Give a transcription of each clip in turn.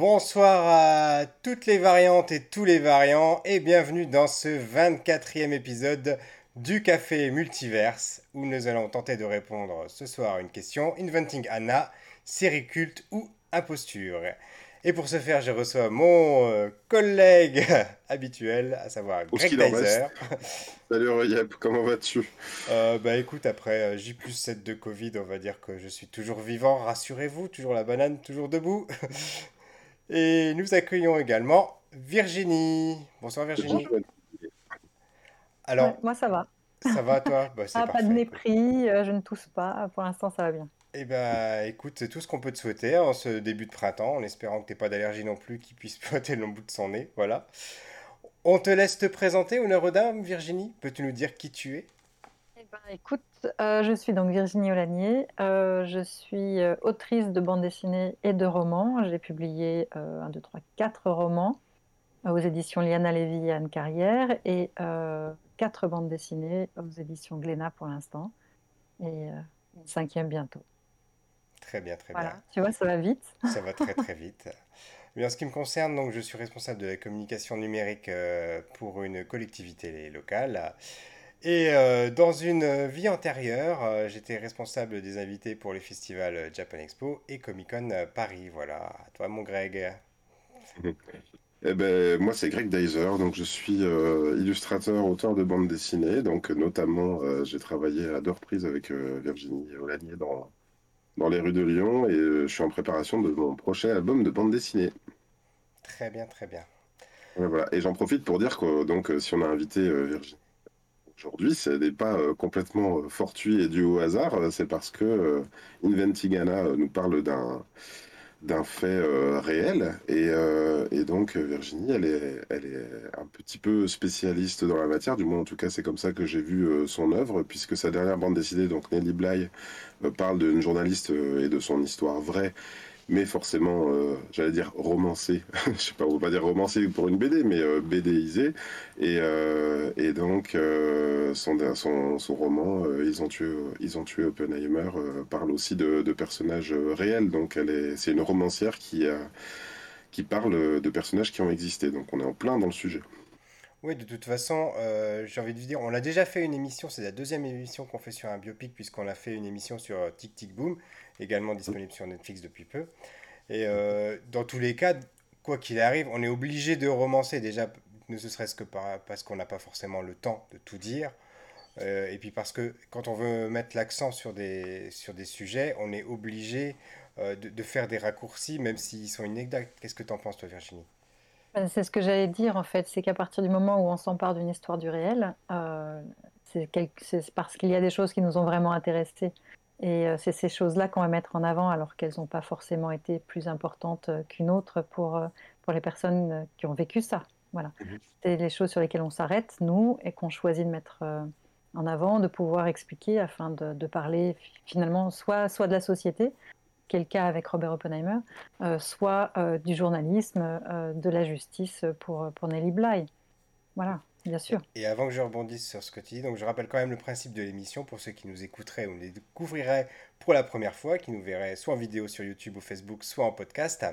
Bonsoir à toutes les variantes et tous les variants et bienvenue dans ce 24e épisode du Café Multiverse où nous allons tenter de répondre ce soir à une question Inventing Anna, série culte ou imposture et pour ce faire, je reçois mon euh, collègue habituel, à savoir Greg Dyser. Salut Royep, comment vas-tu? Euh, Bah écoute, après euh, J plus 7 de Covid, on va dire que je suis toujours vivant, rassurez-vous, toujours la banane, toujours debout. et nous accueillons également Virginie. Bonsoir Virginie. Alors, moi ça va. Ça va toi? Bah, ah, Pas de mépris, je ne tousse pas, pour l'instant ça va bien. Eh bien, écoute, c'est tout ce qu'on peut te souhaiter en ce début de printemps, en espérant que tu n'aies pas d'allergie non plus qui puisse pointer le bout de son nez. Voilà. On te laisse te présenter, honneur aux dames, Virginie? Peux-tu nous dire qui tu es? Ben, écoute, euh, je suis donc Virginie Olanier. Euh, je suis euh, autrice de bande dessinée et de romans. J'ai publié 1, 2, 3, 4 romans aux éditions Liana Lévy et Anne Carrière et 4 bandes dessinées aux éditions Glénat pour l'instant. Et une cinquième bientôt. Très bien, très bien. Tu vois, ça va vite. Ça va très très vite. Mais en ce qui me concerne, donc, je suis responsable de la communication numérique euh, pour une collectivité locale. Et euh, dans une vie antérieure, euh, j'étais responsable des invités pour les festivals Japan Expo et Comic Con Paris. Voilà, toi mon Greg. Eh ben, moi, c'est Greg Dyser, donc je suis illustrateur, auteur de bande dessinée. Donc, notamment, j'ai travaillé à deux reprises avec Virginie Olanier dans dans les rues de Lyon et euh, je suis en préparation de mon prochain album de bande dessinée. Très bien, très bien. voilà. Et j'en profite pour dire que donc, euh, si on a invité euh, Virginie aujourd'hui, ce n'est pas complètement fortuit et dû au hasard, c'est parce que Inventigana nous parle d'un d'un fait euh, réel. Et, euh, et, donc, Virginie, elle est, elle est un petit peu spécialiste dans la matière. Du moins, en tout cas, c'est comme ça que j'ai vu euh, son œuvre, puisque sa dernière bande dessinée, donc Nelly Bly, parle d'une journaliste et de son histoire vraie mais forcément, euh, j'allais dire romancé, je sais pas, on pas dire romancé pour une BD, mais euh, BDisé. Et, euh, et donc, son, son, son, roman, ils, ont tué, Oppenheimer, parle aussi de, personnages réels. Donc, c'est une romancière qui, qui parle de personnages qui ont existé. Donc, on est en plein dans le sujet. Oui, de toute façon, j'ai envie de vous dire, on a déjà fait une émission, c'est la deuxième émission qu'on fait sur un biopic, puisqu'on a fait une émission sur Tic Tic Boom également disponible sur Netflix depuis peu. Et euh, dans tous les cas, quoi qu'il arrive, on est obligé de romancer déjà, ne serait-ce que parce qu'on n'a pas forcément le temps de tout dire. Euh, et puis parce que quand on veut mettre l'accent sur des, sur des sujets, on est obligé euh, de, de, faire des raccourcis, même s'ils sont inexacts. Qu'est-ce que tu en penses, toi, Virginie? C'est ce que j'allais dire, en fait. C'est qu'à partir du moment où on s'empare d'une histoire du réel, c'est parce qu'il y a des choses qui nous ont vraiment intéressés et euh, c'est ces choses-là qu'on va mettre en avant alors qu'elles n'ont pas forcément été plus importantes euh, qu'une autre pour, euh, pour les personnes qui ont vécu ça. Voilà. Mhm. C'est les choses sur lesquelles on s'arrête, nous, et qu'on choisit de mettre en avant, de pouvoir expliquer afin de, de parler finalement soit, soit de la société, qui est le cas avec Robert Oppenheimer, soit du journalisme, de la justice pour, pour Nelly Bly. Voilà. Bien sûr. Et avant que je rebondisse sur ce que tu dis, donc je rappelle quand même le principe de l'émission pour ceux qui nous écouteraient ou nous découvriraient pour la première fois, qui nous verraient soit en vidéo sur YouTube ou Facebook, soit en podcast.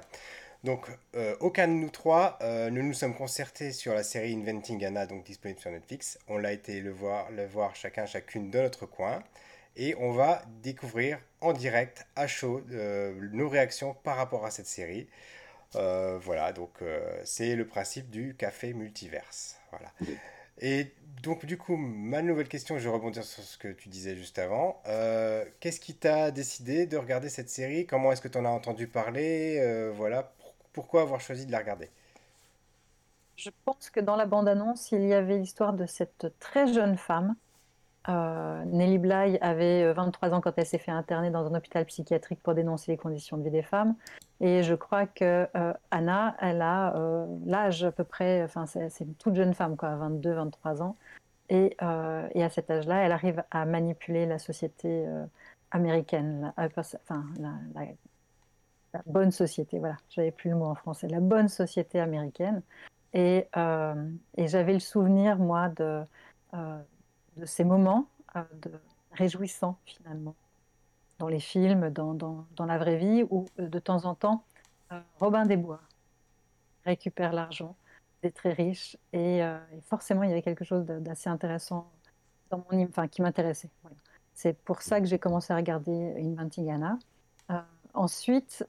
Donc, euh, aucun de nous trois, euh, nous nous sommes concertés sur la série Inventing Anna, donc disponible sur Netflix. On l'a été le voir, le voir chacun, chacune de notre coin. Et on va découvrir en direct, à chaud, euh, nos réactions par rapport à cette série. voilà, donc c'est le principe du café multiverse. Voilà. Et donc, du coup, ma nouvelle question, je vais rebondir sur ce que tu disais juste avant. Euh, qu'est-ce qui t'a décidé de regarder cette série? Comment est-ce que tu en as entendu parler? Euh, Voilà, pourquoi avoir choisi de la regarder? Je pense que dans la bande-annonce, il y avait l'histoire de cette très jeune femme euh, Nelly Bly avait 23 euh, ans quand elle s'est fait interner dans un hôpital psychiatrique pour dénoncer les conditions de vie des femmes. Et je crois que euh, Anna, elle a l'âge à peu près, enfin c'est une toute jeune femme, quoi, 22, 23 ans. Et, à cet âge-là, elle arrive à manipuler la société américaine, la, enfin la, bonne société, voilà, j'avais plus le mot en français, la bonne société américaine. Et j'avais le souvenir, moi, de de ces moments euh, réjouissants finalement dans les films, dans, la vraie vie, où euh, de temps en temps, euh, Robin des Bois, récupère l'argent des très riches. Et, forcément, il y avait quelque chose d'assez intéressant dans mon enfin, qui m'intéressait. C'est pour ça que j'ai commencé à regarder Inventigana. ensuite,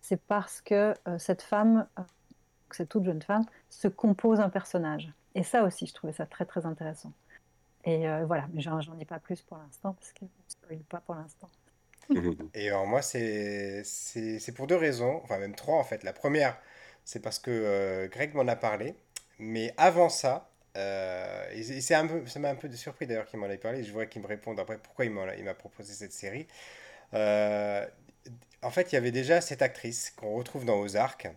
c'est parce que cette femme, cette toute jeune femme, se compose un personnage. Et ça aussi, je trouvais ça très très intéressant. Et euh, voilà, mais j'en ai pas plus pour l'instant parce que je ne spoil pas pour l'instant. Et alors moi, c'est pour deux raisons, enfin même trois en fait. La première, c'est parce que euh, Greg m'en a parlé. Mais avant ça, euh, et un peu, ça m'a un peu surpris d'ailleurs qu'il m'en ait parlé. Je voudrais qu'il me réponde après pourquoi il m'a proposé cette série. en fait, il y avait déjà cette actrice qu'on retrouve dans Ozark,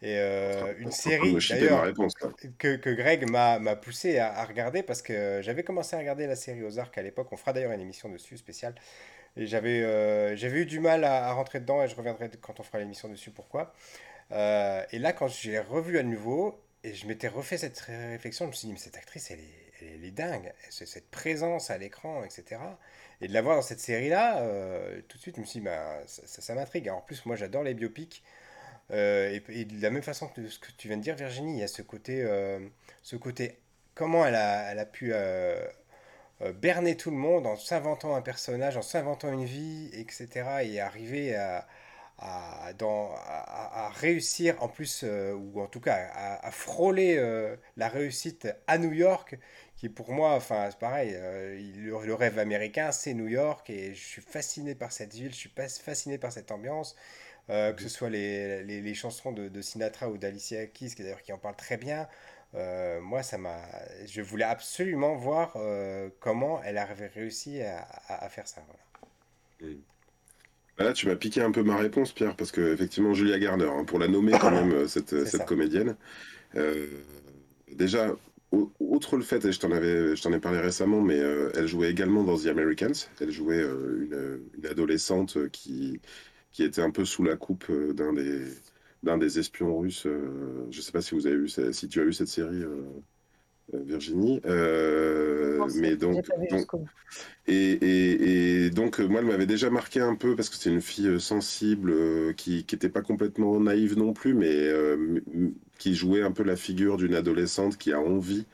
et euh, une série d'ailleurs que, que, Greg m'a poussé à, regarder parce que j'avais commencé à regarder la série Ozark à l'époque. On fera d'ailleurs une émission dessus spéciale. Et j'avais euh, eu du mal à, rentrer dedans et je reviendrai quand on fera l'émission dessus pourquoi. Euh, et là, quand j'ai revu à nouveau et je m'étais refait cette réflexion, je me suis dit, mais cette actrice, elle est, elle est dingue. Cette présence à l'écran, etc. Et de la voir dans cette série-là, tout de suite, je me suis dit, bah, ça, ça, ça m'intrigue. En plus, moi, j'adore les biopics. Euh, et, de la même façon que ce que tu viens de dire, Virginie, il y a ce côté, euh, ce côté comment elle a, elle a pu euh, berner tout le monde en s'inventant un personnage, en s'inventant une vie, etc. Et arriver à, à, dans, à, réussir, en plus, ou en tout cas à, frôler la réussite à New York, qui pour moi, enfin, c'est pareil, le, rêve américain, c'est New York, et je suis fasciné par cette ville, je suis fasciné par cette ambiance. Euh, que ce soit les, les, chansons de, de, Sinatra ou d'Alicia Keys, qui d'ailleurs qui en parle très bien. Euh, moi, ça m'a, je voulais absolument voir euh, comment elle avait réussi à, à, faire ça. Voilà. Bah là, tu m'as piqué un peu ma réponse, Pierre, parce que effectivement, Julia Garner, hein, pour la nommer quand même cette, cette comédienne. déjà, outre le fait, et je t'en avais, je t'en ai parlé récemment, mais elle jouait également dans The Americans. Elle jouait une, une, adolescente qui qui était un peu sous la coupe euh, d'un des, d'un des espions russes. Euh, je ne sais pas si, vous avez vu, si tu as vu cette série. Euh, Virginie. mais donc, et, et, donc moi, elle m'avait déjà marqué un peu parce que c'est une fille sensible qui n'était pas complètement naïve non plus, mais qui jouait un peu la figure d'une adolescente qui a envie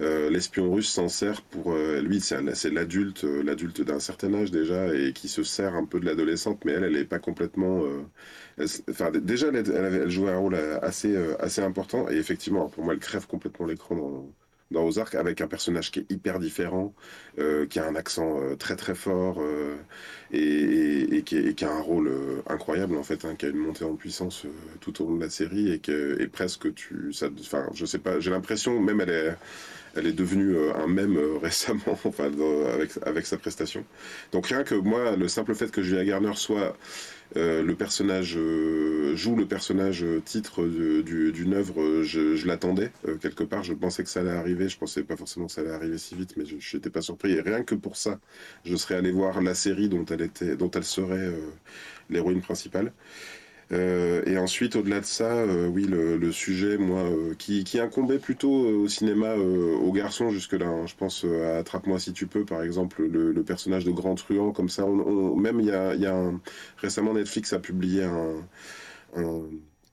euh, l'espion russe s'en sert pour euh, lui, c'est l'adulte, euh, l'adulte d'un certain âge déjà et qui se sert un peu de l'adolescente, mais elle, elle n'est pas complètement. enfin, déjà, elle, elle, jouait un rôle assez assez important et effectivement, pour moi, elle crève complètement l'écran dans dans Ozark avec un personnage qui est hyper différent, qui a un accent très très fort et, qui, a un rôle incroyable en fait, hein, qui a une montée en puissance tout au long de la série et que et presque tu, enfin je sais pas, j'ai l'impression même elle est devenue euh, un mème euh, récemment, enfin, avec, avec sa prestation. Donc rien que moi, le simple fait que Julia Garner soit euh, le personnage joue le personnage titre d'une œuvre, je, l'attendais quelque part. Je pensais que ça allait arriver. Je pensais pas forcément que ça allait arriver si vite, mais je n'étais pas surpris. Et rien que pour ça, je serais allé voir la série dont elle était, dont elle serait l'héroïne principale. Euh, et ensuite, au-delà de ça, euh, oui, le, sujet, moi, euh, qui, incombait plutôt au cinéma aux garçons jusque-là. Hein. je pense à Attrape-moi si tu peux, par exemple, le, personnage de Grand Truand, comme ça. même, il y a, un, récemment, Netflix a publié un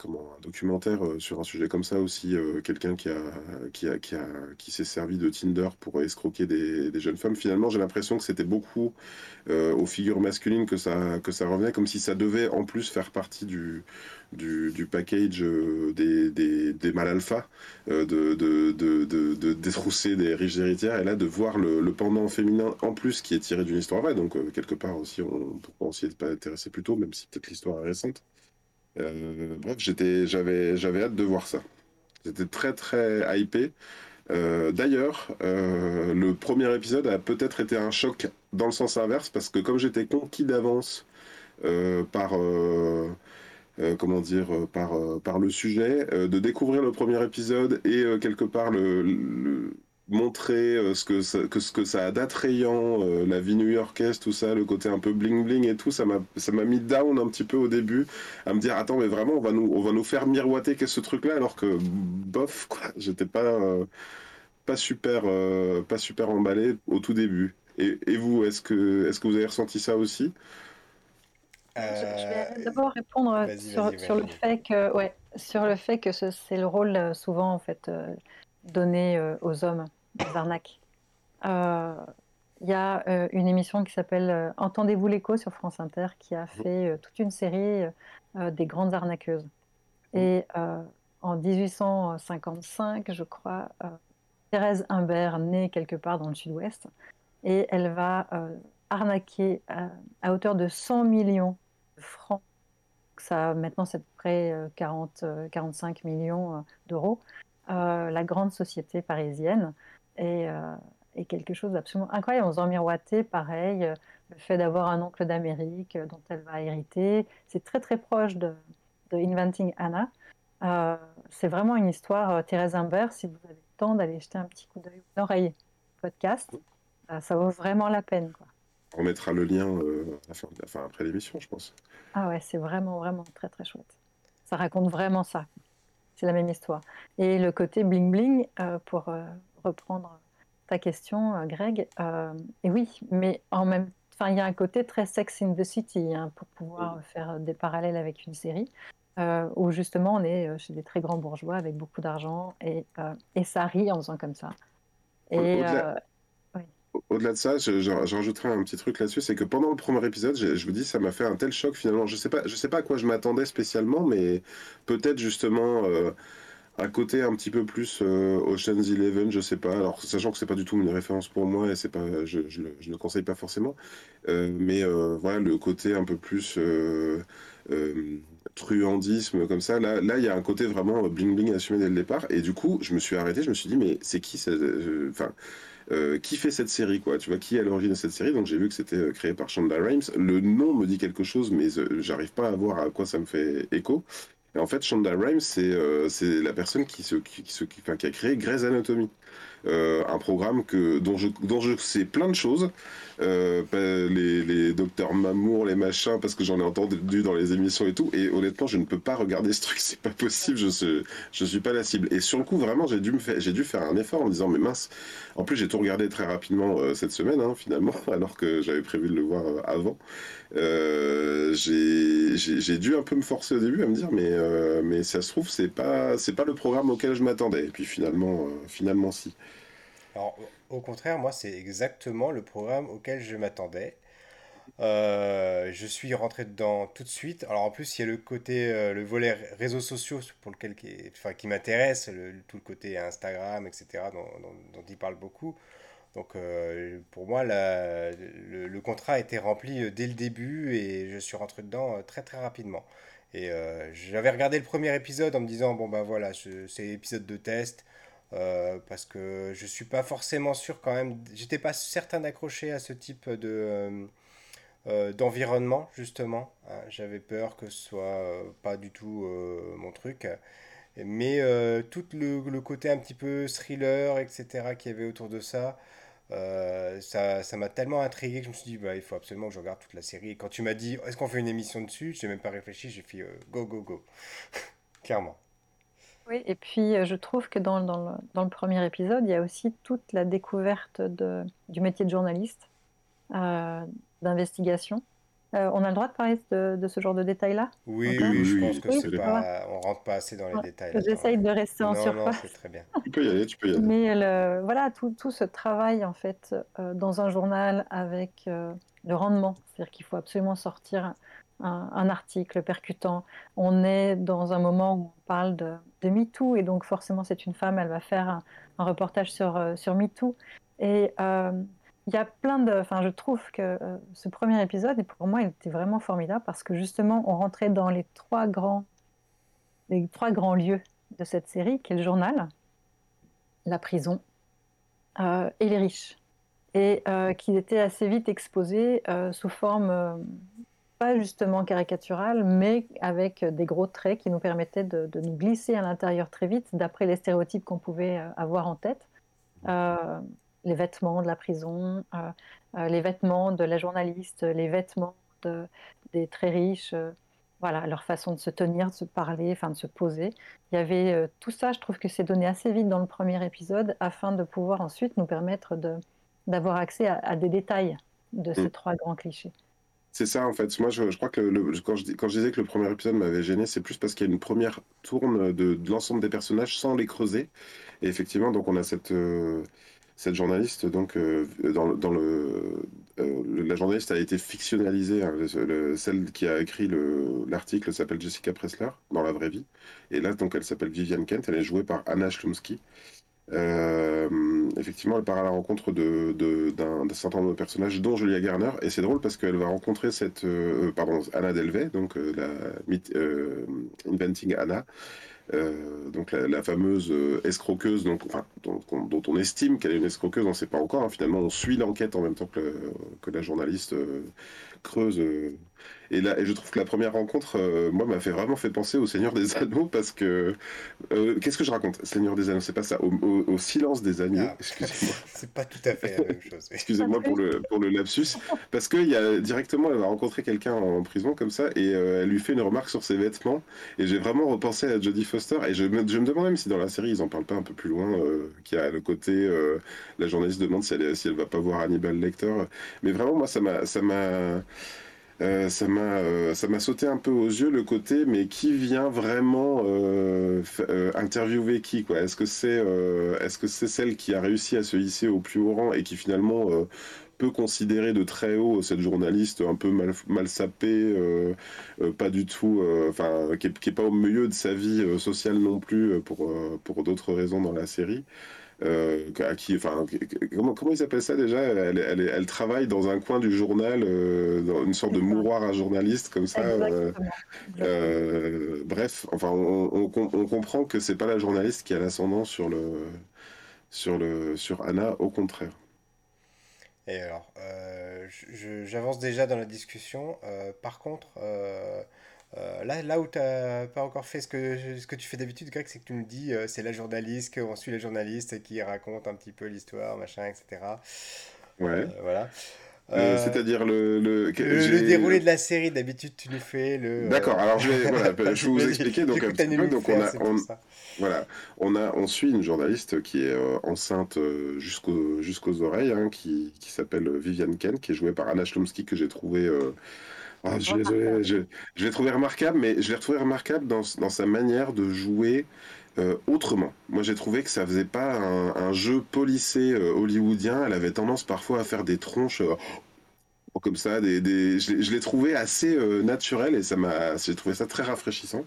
comment, un documentaire euh, sur un sujet comme ça aussi, euh, quelqu'un qui, a, qui, a, qui, a, qui s'est servi de Tinder pour escroquer des, jeunes femmes. Finalement, j'ai l'impression que c'était beaucoup euh, aux figures masculines que ça, que ça revenait, comme si ça devait en plus faire partie du, du, package des, des, des mal alpha, de, de, de, détrousser des riches héritières, et là de voir le, le, pendant féminin en plus qui est tiré d'une histoire vraie. Donc, quelque part aussi, on, pourquoi on s'y est pas intéressé plus tôt, même si peut-être l'histoire est récente. Euh, bref, j'étais, j'avais, j'avais hâte de voir ça. J'étais très très hypé. Euh, d'ailleurs, euh, le premier épisode a peut-être été un choc dans le sens inverse parce que comme j'étais conquis d'avance par comment dire par par le sujet, de découvrir le premier épisode et quelque part le montrer euh, ce que ça, que ce que ça a d'attrayant, euh, la vie new-yorkaise, tout ça, le côté un peu bling bling et tout, ça m'a ça m'a mis down un petit peu au début, à me dire attends mais vraiment on va nous on va nous faire miroiter qu'est ce truc là alors que bof quoi, j'étais pas euh, pas super pas super emballé au tout début. Et, et vous est-ce que est-ce que vous avez ressenti ça aussi? Je, vais d'abord répondre sur, sur le fait que, ouais, sur le fait que c'est le rôle souvent en fait donné aux hommes des arnaques. Il y a une émission qui s'appelle Entendez-vous l'écho sur France Inter qui a fait toute une série des grandes arnaqueuses. Et en 1855, je crois, Thérèse Humbert naît quelque part dans le sud-ouest et elle va arnaquer à, hauteur de 100 millions de francs. Ça, maintenant, c'est à peu près 40, 45 millions d'euros. la grande société parisienne. Et et quelque chose d'absolument incroyable. On s'en miroiter, pareil, euh, le fait d'avoir un oncle d'Amérique euh, dont elle va hériter. C'est très très proche de, Inventing Anna. Euh, c'est vraiment une histoire, Thérèse Imbert, si vous avez le temps d'aller jeter un petit coup d'œil, oreille podcast, ça vaut vraiment la peine. Quoi. On mettra le lien enfin, après l'émission, je pense. Ah ouais, c'est vraiment, vraiment très très chouette. Ça raconte vraiment ça. C'est la même histoire. Et le côté bling bling, pour reprendre ta question, euh, Greg. Euh, et oui, mais en même temps, il y a un côté très Sex in the City hein, pour pouvoir faire des parallèles avec une série. Euh, où justement on est chez des très grands bourgeois avec beaucoup d'argent et, et, ça rit en faisant comme ça. Et, au-delà de ça, je, je, rajouterai un petit truc là-dessus, c'est que pendant le premier épisode, je, je vous dis, ça m'a fait un tel choc finalement. Je sais pas, je sais pas à quoi je m'attendais spécialement, mais peut-être justement à côté un petit peu plus euh, Ocean's Eleven, je sais pas. Alors sachant que c'est pas du tout une référence pour moi et c'est pas, je, je, le, le conseille pas forcément. Euh, mais euh, voilà le côté un peu plus truandisme comme ça. Là, là, il y a un côté vraiment bling bling assumé dès le départ. Et du coup, je me suis arrêté, je me suis dit mais c'est qui Enfin. qui fait cette série quoi? Tu vois qui est à l'origine de cette série? Donc j'ai vu que c'était créé par Shonda Rhimes le nom me dit quelque chose mais j'arrive pas à voir à quoi ça me fait écho et en fait, Shonda Rhimes, c'est euh, la personne qui, se, qui, qui, qui, a créé Grey's Anatomy. Euh, un programme que, dont, je, dont je sais plein de choses. Euh, les, les docteurs Mamour, les machins, parce que j'en ai entendu dans les émissions et tout. Et honnêtement, je ne peux pas regarder ce truc, c'est pas possible, je suis, je suis pas la cible. Et sur le coup, vraiment, j'ai dû, dû faire un effort en me disant, mais mince. En plus, j'ai tout regardé très rapidement euh, cette semaine, hein, finalement, alors que j'avais prévu de le voir avant. J'ai dû un peu me forcer au début à me dire, mais, mais ça se trouve, c'est pas, pas le programme auquel je m'attendais. Et puis finalement, finalement, si. Alors, au contraire, moi, c'est exactement le programme auquel je m'attendais. Euh, je suis rentré dedans tout de suite. Alors en plus, il y a le côté, euh, le volet réseaux sociaux pour lequel qui, m'intéresse, tout le côté Instagram, etc., dont, il parle beaucoup. Donc euh, pour moi, le, le, contrat a été rempli dès le début et je suis rentré dedans très très rapidement. Et j'avais regardé le premier épisode en me disant, bon ben voilà, c'est épisode de test. Euh, parce que je suis pas forcément sûr quand même, j'étais pas certain d'accrocher à ce type de euh, euh, d'environnement justement. J'avais peur que ce soit pas du tout mon truc. Mais tout le, côté un petit peu thriller, etc., qu'il y avait autour de ça, ça, ça m'a tellement intrigué que je me suis dit, bah, il faut absolument que je regarde toute la série. Et quand tu m'as dit, est-ce qu'on fait une émission dessus, j'ai même pas réfléchi, j'ai fait go, go, go. Clairement. Oui, et puis euh, je trouve que dans, dans, le, dans, le, premier épisode, il y a aussi toute la découverte de, du métier de journaliste, euh, d'investigation. Euh, on a le droit de parler de, de ce genre de détails-là? Oui, oui, je pense que c'est pas, on rentre pas assez dans les détails. J'essaye de rester en surface. Non, très bien. Tu peux y aller, tu peux y aller. Mais le, voilà, tout, tout, ce travail en fait dans un journal avec le rendement, c'est-à-dire qu'il faut absolument sortir un, article percutant. On est dans un moment où on parle de, de MeToo et donc forcément c'est une femme, elle va faire un, reportage sur, euh, sur MeToo. Et euh, il y a plein de... Enfin, je trouve que euh, ce premier épisode, et pour moi, il était vraiment formidable parce que justement, on rentrait dans les trois grands, les trois grands lieux de cette série, qui est le journal, la prison et les riches. Et qui étaient assez vite exposés sous forme pas justement caricatural, mais avec des gros traits qui nous permettaient de, nous glisser à l'intérieur très vite, d'après les stéréotypes qu'on pouvait euh, avoir en tête. Euh, les vêtements de la prison, euh, les vêtements de la journaliste, les vêtements de, des très riches, voilà, leur façon de se tenir, de se parler, enfin de se poser. Il y avait tout ça, je trouve que c'est donné assez vite dans le premier épisode, afin de pouvoir ensuite nous permettre d'avoir accès à, à, des détails de ces mm. trois grands clichés. C'est ça en fait. Moi, je, crois que quand, je, disais que le premier épisode m'avait gêné, c'est plus parce qu'il y a une première tourne de, l'ensemble des personnages sans les creuser. Et effectivement, donc on a cette, euh, cette journaliste, donc euh, dans, euh, le, la journaliste a été fictionnalisée. Hein, celle qui a écrit l'article s'appelle Jessica Pressler dans la vraie vie. Et là, donc, elle s'appelle Vivian Kent. Elle est jouée par Anna Schlumsky. Euh, effectivement, elle part à la rencontre d'un de, certain nombre de personnages, dont Julia Garner, et c'est drôle parce qu'elle va rencontrer cette, euh, pardon, Anna Delvey, donc euh, la Inventing Anna, donc la, fameuse escroqueuse, donc, enfin, dont, on estime qu'elle est une escroqueuse, on ne sait pas encore. Hein. finalement, on suit l'enquête en même temps que, que la journaliste creuse et, là, et je trouve que la première rencontre, euh, moi, m'a fait vraiment fait penser au Seigneur des Anneaux parce que. Euh, qu'est-ce que je raconte? Seigneur des Anneaux, c'est pas ça. Au, silence des agneaux, ah, excusez-moi. c'est pas tout à fait la même chose. excusez-moi pour le, pour le lapsus. Parce qu'il y a directement, elle va rencontrer quelqu'un en prison comme ça et euh, elle lui fait une remarque sur ses vêtements. Et j'ai vraiment repensé à Jodie Foster. Et je me, je me demande même si dans la série, ils en parlent pas un peu plus loin, qu'il y a le côté. la journaliste demande si elle, si elle va pas voir Hannibal Lecter. Mais vraiment, moi, ça m'a. Ça m'a euh, ça m'a euh, ça m'a sauté un peu aux yeux le côté mais qui vient vraiment euh, interviewer qui quoi? Est-ce que c'est est-ce que c'est celle qui a réussi à se hisser au plus haut rang et qui finalement peut considérer de très haut cette journaliste un peu mal, sapée, pas du tout, enfin, qui, n'est est pas au milieu de sa vie sociale non plus pour, pour d'autres raisons dans la série? Euh, à qui, enfin, comment, comment ils appellent ça déjà? Elle, elle, elle, travaille dans un coin du journal, euh, dans une sorte de mouroir à journaliste comme ça. Euh, bref, enfin, on, on, comprend que c'est pas la journaliste qui a l'ascendant sur le, sur le, sur Anna, au contraire. Et alors, j'avance déjà dans la discussion. par contre, euh, là, là où tu n'as pas encore fait ce que, ce que tu fais d'habitude, Greg, c'est que tu me dis euh, c'est la journaliste, qu'on suit la journaliste qui raconte un petit peu l'histoire, machin, etc. Ouais. Euh, voilà. C'est-à-dire le, le... le, déroulé de la série, d'habitude tu nous fais le. D'accord, alors je vais, voilà, je vais vous expliquer donc un petit peu. Donc on a, on, voilà, on a, on suit une journaliste qui est enceinte jusqu'aux jusqu'aux oreilles, hein, qui, qui s'appelle Viviane Ken, qui est jouée par Anna Schlumsky que j'ai trouvé ah, je, je, l'ai trouvé remarquable, mais je l'ai retrouvé remarquable dans, dans, sa manière de jouer euh, autrement. Moi, j'ai trouvé que ça faisait pas un, jeu policé euh, hollywoodien. Elle avait tendance parfois à faire des tronches. Euh, comme ça, des, des... je l'ai trouvé assez naturel et ça m'a, j'ai trouvé ça très rafraîchissant.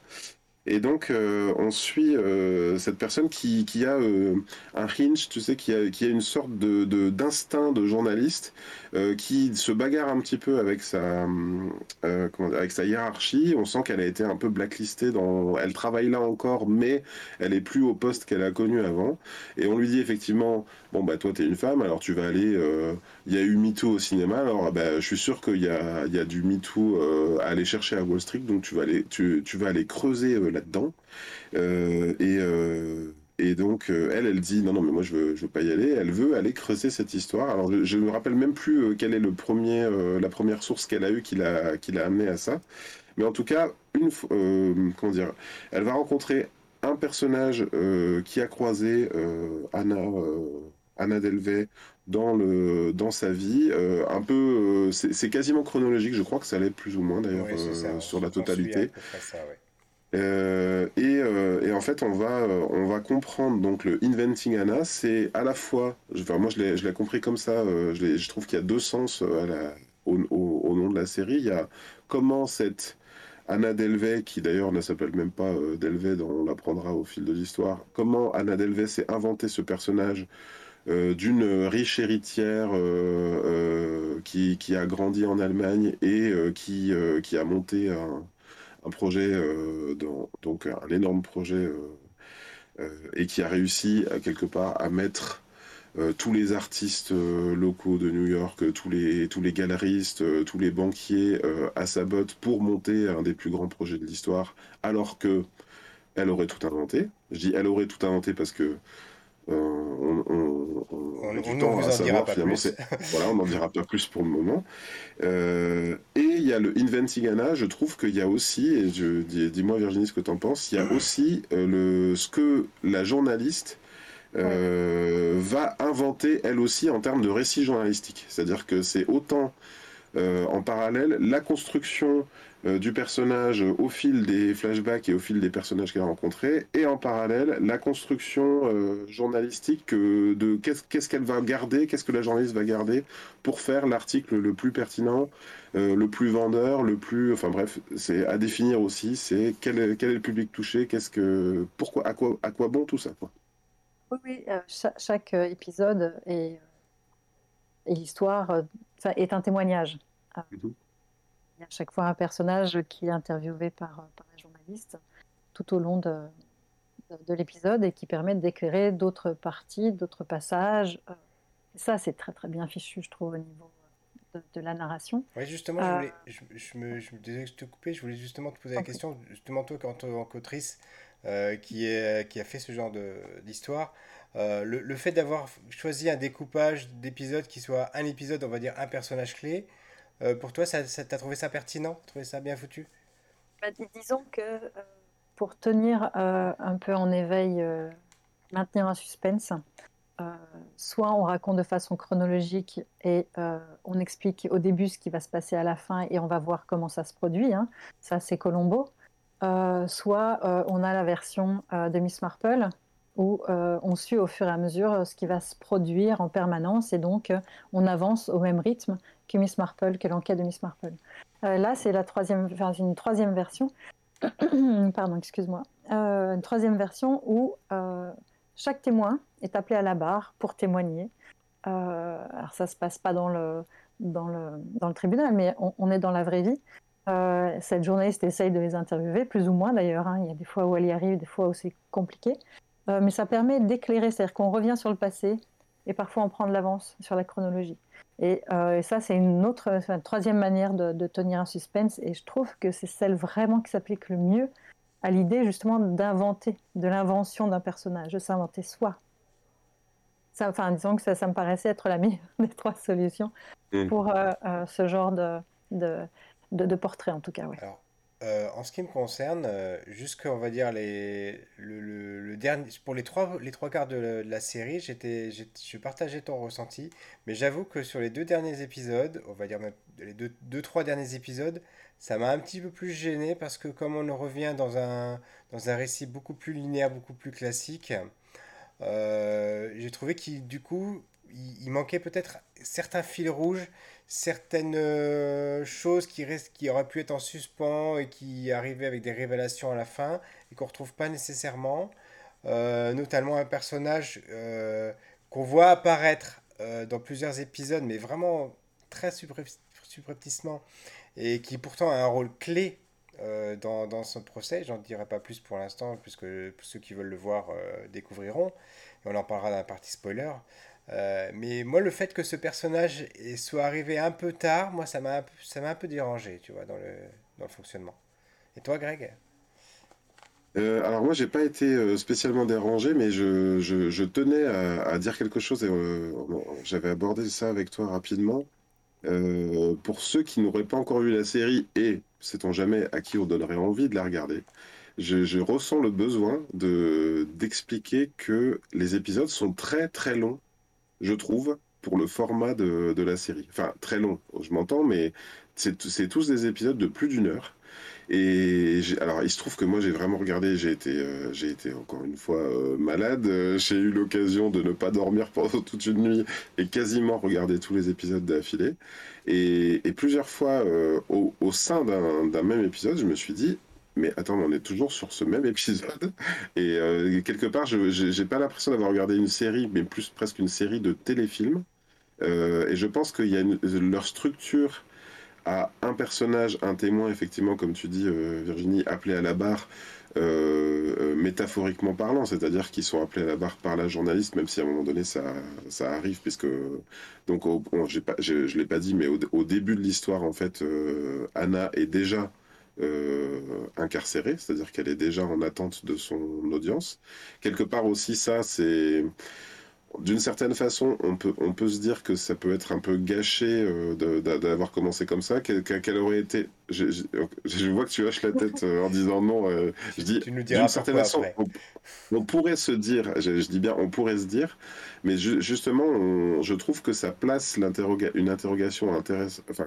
Et donc, euh, on suit euh, cette personne qui, a euh, un hinge, tu sais, qui a, une sorte d'instinct de, journaliste, qui se bagarre un petit peu avec sa, avec sa hiérarchie. On sent qu'elle a été un peu blacklistée. Elle travaille là encore, mais elle est plus au poste qu'elle a connu avant. Et on lui dit effectivement, bon, bah toi, tu es une femme, alors tu vas aller... Il y a eu MeToo au cinéma, alors bah, je suis sûr qu'il y a, il y a du MeToo à aller chercher à Wall Street, donc tu vas aller, tu, tu vas aller creuser là-dedans. Euh, et, euh, et donc, euh, elle, elle dit non, non, mais moi, je veux, je veux pas y aller. Elle veut aller creuser cette histoire. Alors, je ne me rappelle même plus quelle est le premier, la première source qu'elle a eue qui l'a, qui l'a amené à ça. Mais en tout cas, une, comment dire, elle va rencontrer un personnage qui a croisé Anna, Anna Delvey dans, le, dans sa vie. un peu, c'est, quasiment chronologique, je crois que ça l'est plus ou moins d'ailleurs sur la totalité. Ça, euh, euh, et, en fait, on va, euh, on va comprendre donc le Inventing Anna, c'est à la fois, enfin, moi je l'ai compris comme ça, je, trouve qu'il y a deux sens au, nom de la série. Il y a comment cette Anna Delvey, qui d'ailleurs ne s'appelle même pas Delvey, on l'apprendra au fil de l'histoire, comment Anna Delvey s'est inventé ce personnage d'une riche héritière qui, qui, a grandi en Allemagne et qui, qui a monté un un projet, euh, donc un énorme projet, euh, euh, et qui a réussi quelque part à mettre tous les artistes locaux de New York, tous les, tous les galeristes, tous les banquiers à sa botte pour monter un des plus grands projets de l'histoire, alors que elle aurait tout inventé. Je dis elle aurait tout inventé parce que on, on, du temps à savoir finalement. voilà, on n'en dira pas plus pour le moment. Euh, et il y a le Inventing Anna, je trouve qu'il y a aussi, et dis-moi Virginie ce que tu en penses, il y a aussi euh, le, ce que la journaliste euh, va inventer elle aussi en termes de récit journalistique. C'est-à-dire que c'est autant en parallèle la construction du personnage au fil des flashbacks et au fil des personnages qu'elle a rencontrés, et en parallèle la construction journalistique de qu'est-ce qu'elle va garder, qu'est-ce que la journaliste va garder pour faire l'article le plus pertinent, le plus vendeur, le plus, enfin bref, c'est à définir aussi, c'est quel, est le public touché, qu'est-ce que, pourquoi, à quoi, à quoi bon tout ça, quoi. Oui, euh, chaque, euh, épisode est, et l'histoire euh, est un témoignage. Il y a à chaque fois un personnage qui est interviewé par, par la journaliste tout au long de, de, l'épisode et qui permet d'éclairer d'autres parties, d'autres passages. ça, c'est très très bien fichu, je trouve, au niveau de, la narration. Oui, justement, je, voulais, je, me, je me te couper, je voulais justement te poser la question, justement toi, quand, en qu'autrice, euh, qui, est, qui a fait ce genre d'histoire. Euh, le, le, fait d'avoir choisi un découpage d'épisodes qui soit un épisode, on va dire un personnage clé, euh, pour toi, ça, ça t'as trouvé ça pertinent? Trouvé ça bien foutu? Bah, Disons que pour tenir un peu en éveil, maintenir un suspense, soit on raconte de façon chronologique et on explique au début ce qui va se passer à la fin et on va voir comment ça se produit. Hein. Ça, c'est Colombo. Euh, soit euh, on a la version euh, de Miss Marple où on suit au fur et à mesure ce qui va se produire en permanence et donc on avance au même rythme que Miss Marple, que l'enquête de Miss Marple. là, c'est la troisième, une troisième version. Pardon, excuse-moi. une troisième version où chaque témoin est appelé à la barre pour témoigner. alors ça se passe pas dans le, dans le, dans le tribunal, mais on, est dans la vraie vie. Euh, cette journaliste essaye de les interviewer, plus ou moins d'ailleurs. Hein. Il y a des fois où elle y arrive, des fois où c'est compliqué. Euh, mais ça permet d'éclairer, c'est-à-dire qu'on revient sur le passé et parfois on prend de l'avance sur la chronologie. Et, euh, ça, c'est une autre, une troisième manière de, tenir un suspense. Et je trouve que c'est celle vraiment qui s'applique le mieux à l'idée justement d'inventer, de l'invention d'un personnage, de s'inventer soi. Ça, enfin, disons que ça, ça, me paraissait être la meilleure des trois solutions mmh. pour ce genre de, de de, portrait en tout cas. Ouais. Alors, euh, en ce qui me concerne, euh, jusqu'à va dire les, le, dernier, pour les trois, les trois quarts de la, série, j'étais, je partageais ton ressenti, mais j'avoue que sur les deux derniers épisodes, on va dire même les deux, deux trois derniers épisodes, ça m'a un petit peu plus gêné parce que comme on revient dans un, dans un récit beaucoup plus linéaire, beaucoup plus classique, euh, j'ai trouvé qu'il du coup il, manquait peut-être certains fils rouges, certaines euh, choses qui, restent, qui auraient pu être en suspens et qui arrivaient avec des révélations à la fin et qu'on ne retrouve pas nécessairement. Euh, notamment un personnage euh, qu'on voit apparaître dans plusieurs épisodes, mais vraiment très subrepticement, et qui pourtant a un rôle clé dans, dans, ce procès. J'en dirai pas plus pour l'instant, puisque ceux qui veulent le voir découvriront. Et on en parlera dans la partie spoiler. Euh, mais moi, le fait que ce personnage soit arrivé un peu tard, moi, ça m'a ça m'a un peu dérangé, tu vois, dans le, dans le fonctionnement. Et toi, Greg? Euh, alors moi, j'ai pas été euh, spécialement dérangé, mais je, je, tenais à, à, dire quelque chose et j'avais abordé ça avec toi rapidement. pour ceux qui n'auraient pas encore vu la série et, sait-on jamais, à qui on donnerait envie de la regarder, je, je ressens le besoin de d'expliquer que les épisodes sont très très longs je trouve, pour le format de, la série. Enfin, très long, je m'entends, mais c'est tous des épisodes de plus d'une heure. Et alors, il se trouve que moi, j'ai vraiment regardé. J'ai été, euh, été encore une fois euh, malade. J'ai eu l'occasion de ne pas dormir pendant toute une nuit et quasiment regarder tous les épisodes d'affilée. Et, plusieurs fois, euh, au, sein d'un même épisode, je me suis dit mais attends, on est toujours sur ce même épisode. Et euh, quelque part, je n'ai pas l'impression d'avoir regardé une série, mais plus presque une série de téléfilms. Euh, et je pense qu'il y a leur structure à un personnage, un témoin, effectivement, comme tu dis, euh, Virginie, appelé à la barre, métaphoriquement parlant, c'est-à-dire qu'ils sont appelés à la barre par la journaliste, même si à un moment donné ça, ça arrive, puisque donc je ne l'ai pas dit, mais au, au début de l'histoire, en fait, Anna est déjà euh, incarcérée, c'est-à-dire qu'elle est déjà en attente de son audience. Quelque part aussi, ça, c'est d'une certaine façon, on peut, on peut se dire que ça peut être un peu gâché euh, d'avoir commencé comme ça. Quelle, aurait été. Je, vois que tu hoches la tête euh, en disant non. Euh, je dis, d'une certaine façon, on, pourrait se dire, je, dis bien, on pourrait se dire, mais justement, je trouve que ça place une interrogation enfin,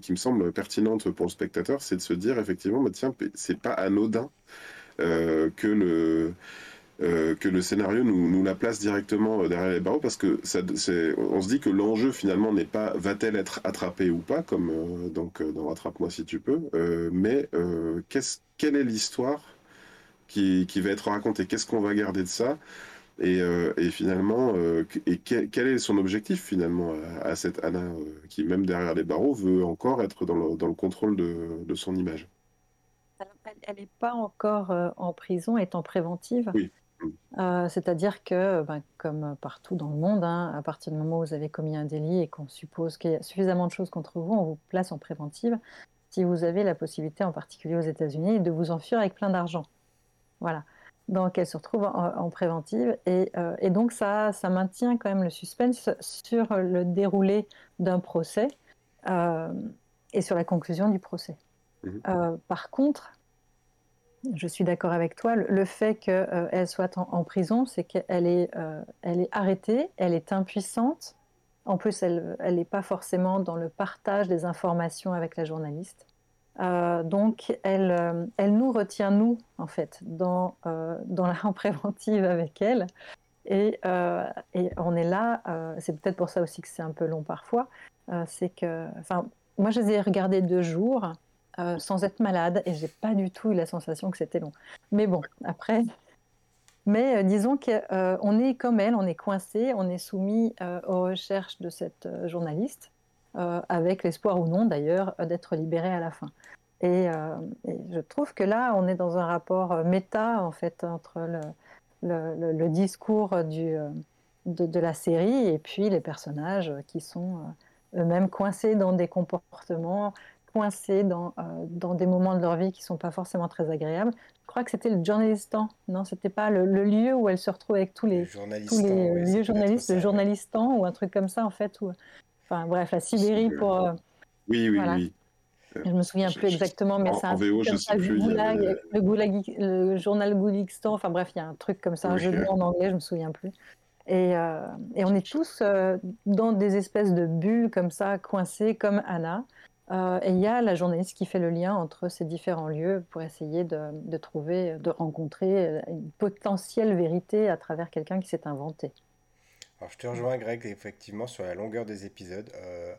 qui me semble pertinente pour le spectateur, c'est de se dire effectivement, bah, tiens, c'est pas anodin que le euh, que le scénario nous, nous, la place directement euh, derrière les barreaux parce que ça, on se dit que l'enjeu finalement n'est pas va-t-elle être attrapée ou pas comme euh, donc dans Rattrape-moi si tu peux mais quelle est l'histoire qui, qui, va être racontée? Qu'est-ce qu'on va garder de ça? Et, et finalement et quel, est son objectif finalement à, cette Anna qui même derrière les barreaux veut encore être dans le, dans le contrôle de, de son image? Elle n'est pas encore en prison, elle est en préventive. Oui. Euh, c'est-à-dire que, ben, comme partout dans le monde, hein, à partir du moment où vous avez commis un délit et qu'on suppose qu'il y a suffisamment de choses contre vous, on vous place en préventive. Si vous avez la possibilité, en particulier aux États-Unis, de vous enfuir avec plein d'argent. Voilà. Donc elle se retrouve en, préventive et, euh, et, donc ça, ça maintient quand même le suspense sur le déroulé d'un procès euh, et sur la conclusion du procès. Mmh. par contre, je suis d'accord avec toi. Le, fait qu'elle euh, soit en, prison, c'est qu'elle est, euh, elle est arrêtée, elle est impuissante. En plus, elle n'est pas forcément dans le partage des informations avec la journaliste. Euh, donc, elle, elle nous retient, nous, en fait, dans, dans la préventive avec elle. Et, et on est là, c'est peut-être pour ça aussi que c'est un peu long parfois. c'est que, enfin, moi, je les ai regardés deux jours. Euh, sans être malade et j'ai pas du tout eu la sensation que c'était long. Mais bon, après. Mais euh, disons qu'on euh, est comme elle, on est coincé, on est soumis aux recherches de cette journaliste, avec l'espoir ou non d'ailleurs d'être libéré à la fin. Et, je trouve que là, on est dans un rapport méta en fait entre le, discours de, la série et puis les personnages qui sont eux-mêmes coincés dans des comportements coincés dans, euh, dans des moments de leur vie qui ne sont pas forcément très agréables. Je crois que c'était le journalistan, non C'était pas le, lieu où elle se retrouve avec tous les, tous les lieux journalistes, le journalistan ou un truc comme ça en fait. Enfin bref, la Sibérie pour. Euh, oui, oui, oui. Je me souviens plus exactement, mais c'est un VO, je sais plus, le, goulag, le journal Gouligstan, enfin bref, il y a un truc comme ça, un jeu de mots en anglais, je me souviens plus. Et, euh, et on est tous dans des espèces de bulles comme ça, coincés comme Anna. Euh, et il y a la journaliste qui fait le lien entre ces différents lieux pour essayer de, trouver, de rencontrer une potentielle vérité à travers quelqu'un qui s'est inventé. Alors, je te rejoins, Greg, effectivement, sur la longueur des épisodes. Euh,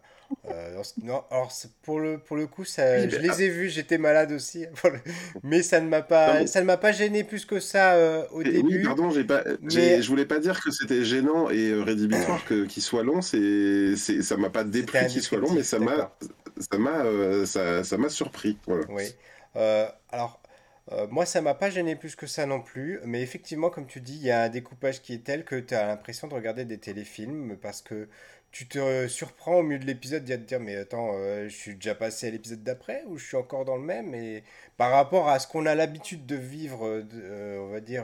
euh, non, alors, pour le, pour le coup, ça, je les ai vus, j'étais malade aussi. mais ça ne m'a pas, ça ne m'a pas gêné plus que ça au début. Oui, pardon, j'ai pas, mais... je voulais pas dire que c'était gênant et rédhibitoire qu'il soit long. C'est, ça m'a pas dépris qu'il soit long, mais ça m'a, ça m'a euh, ça, surpris. Oui. Euh, alors, euh, moi, ça m'a pas gêné plus que ça non plus, mais effectivement, comme tu dis, il y a un découpage qui est tel que tu as l'impression de regarder des téléfilms parce que tu te surprends au milieu de l'épisode de te dire mais attends, je suis déjà passé à l'épisode d'après ou je suis encore dans le même? Et par rapport à ce qu'on a l'habitude de vivre, on va dire,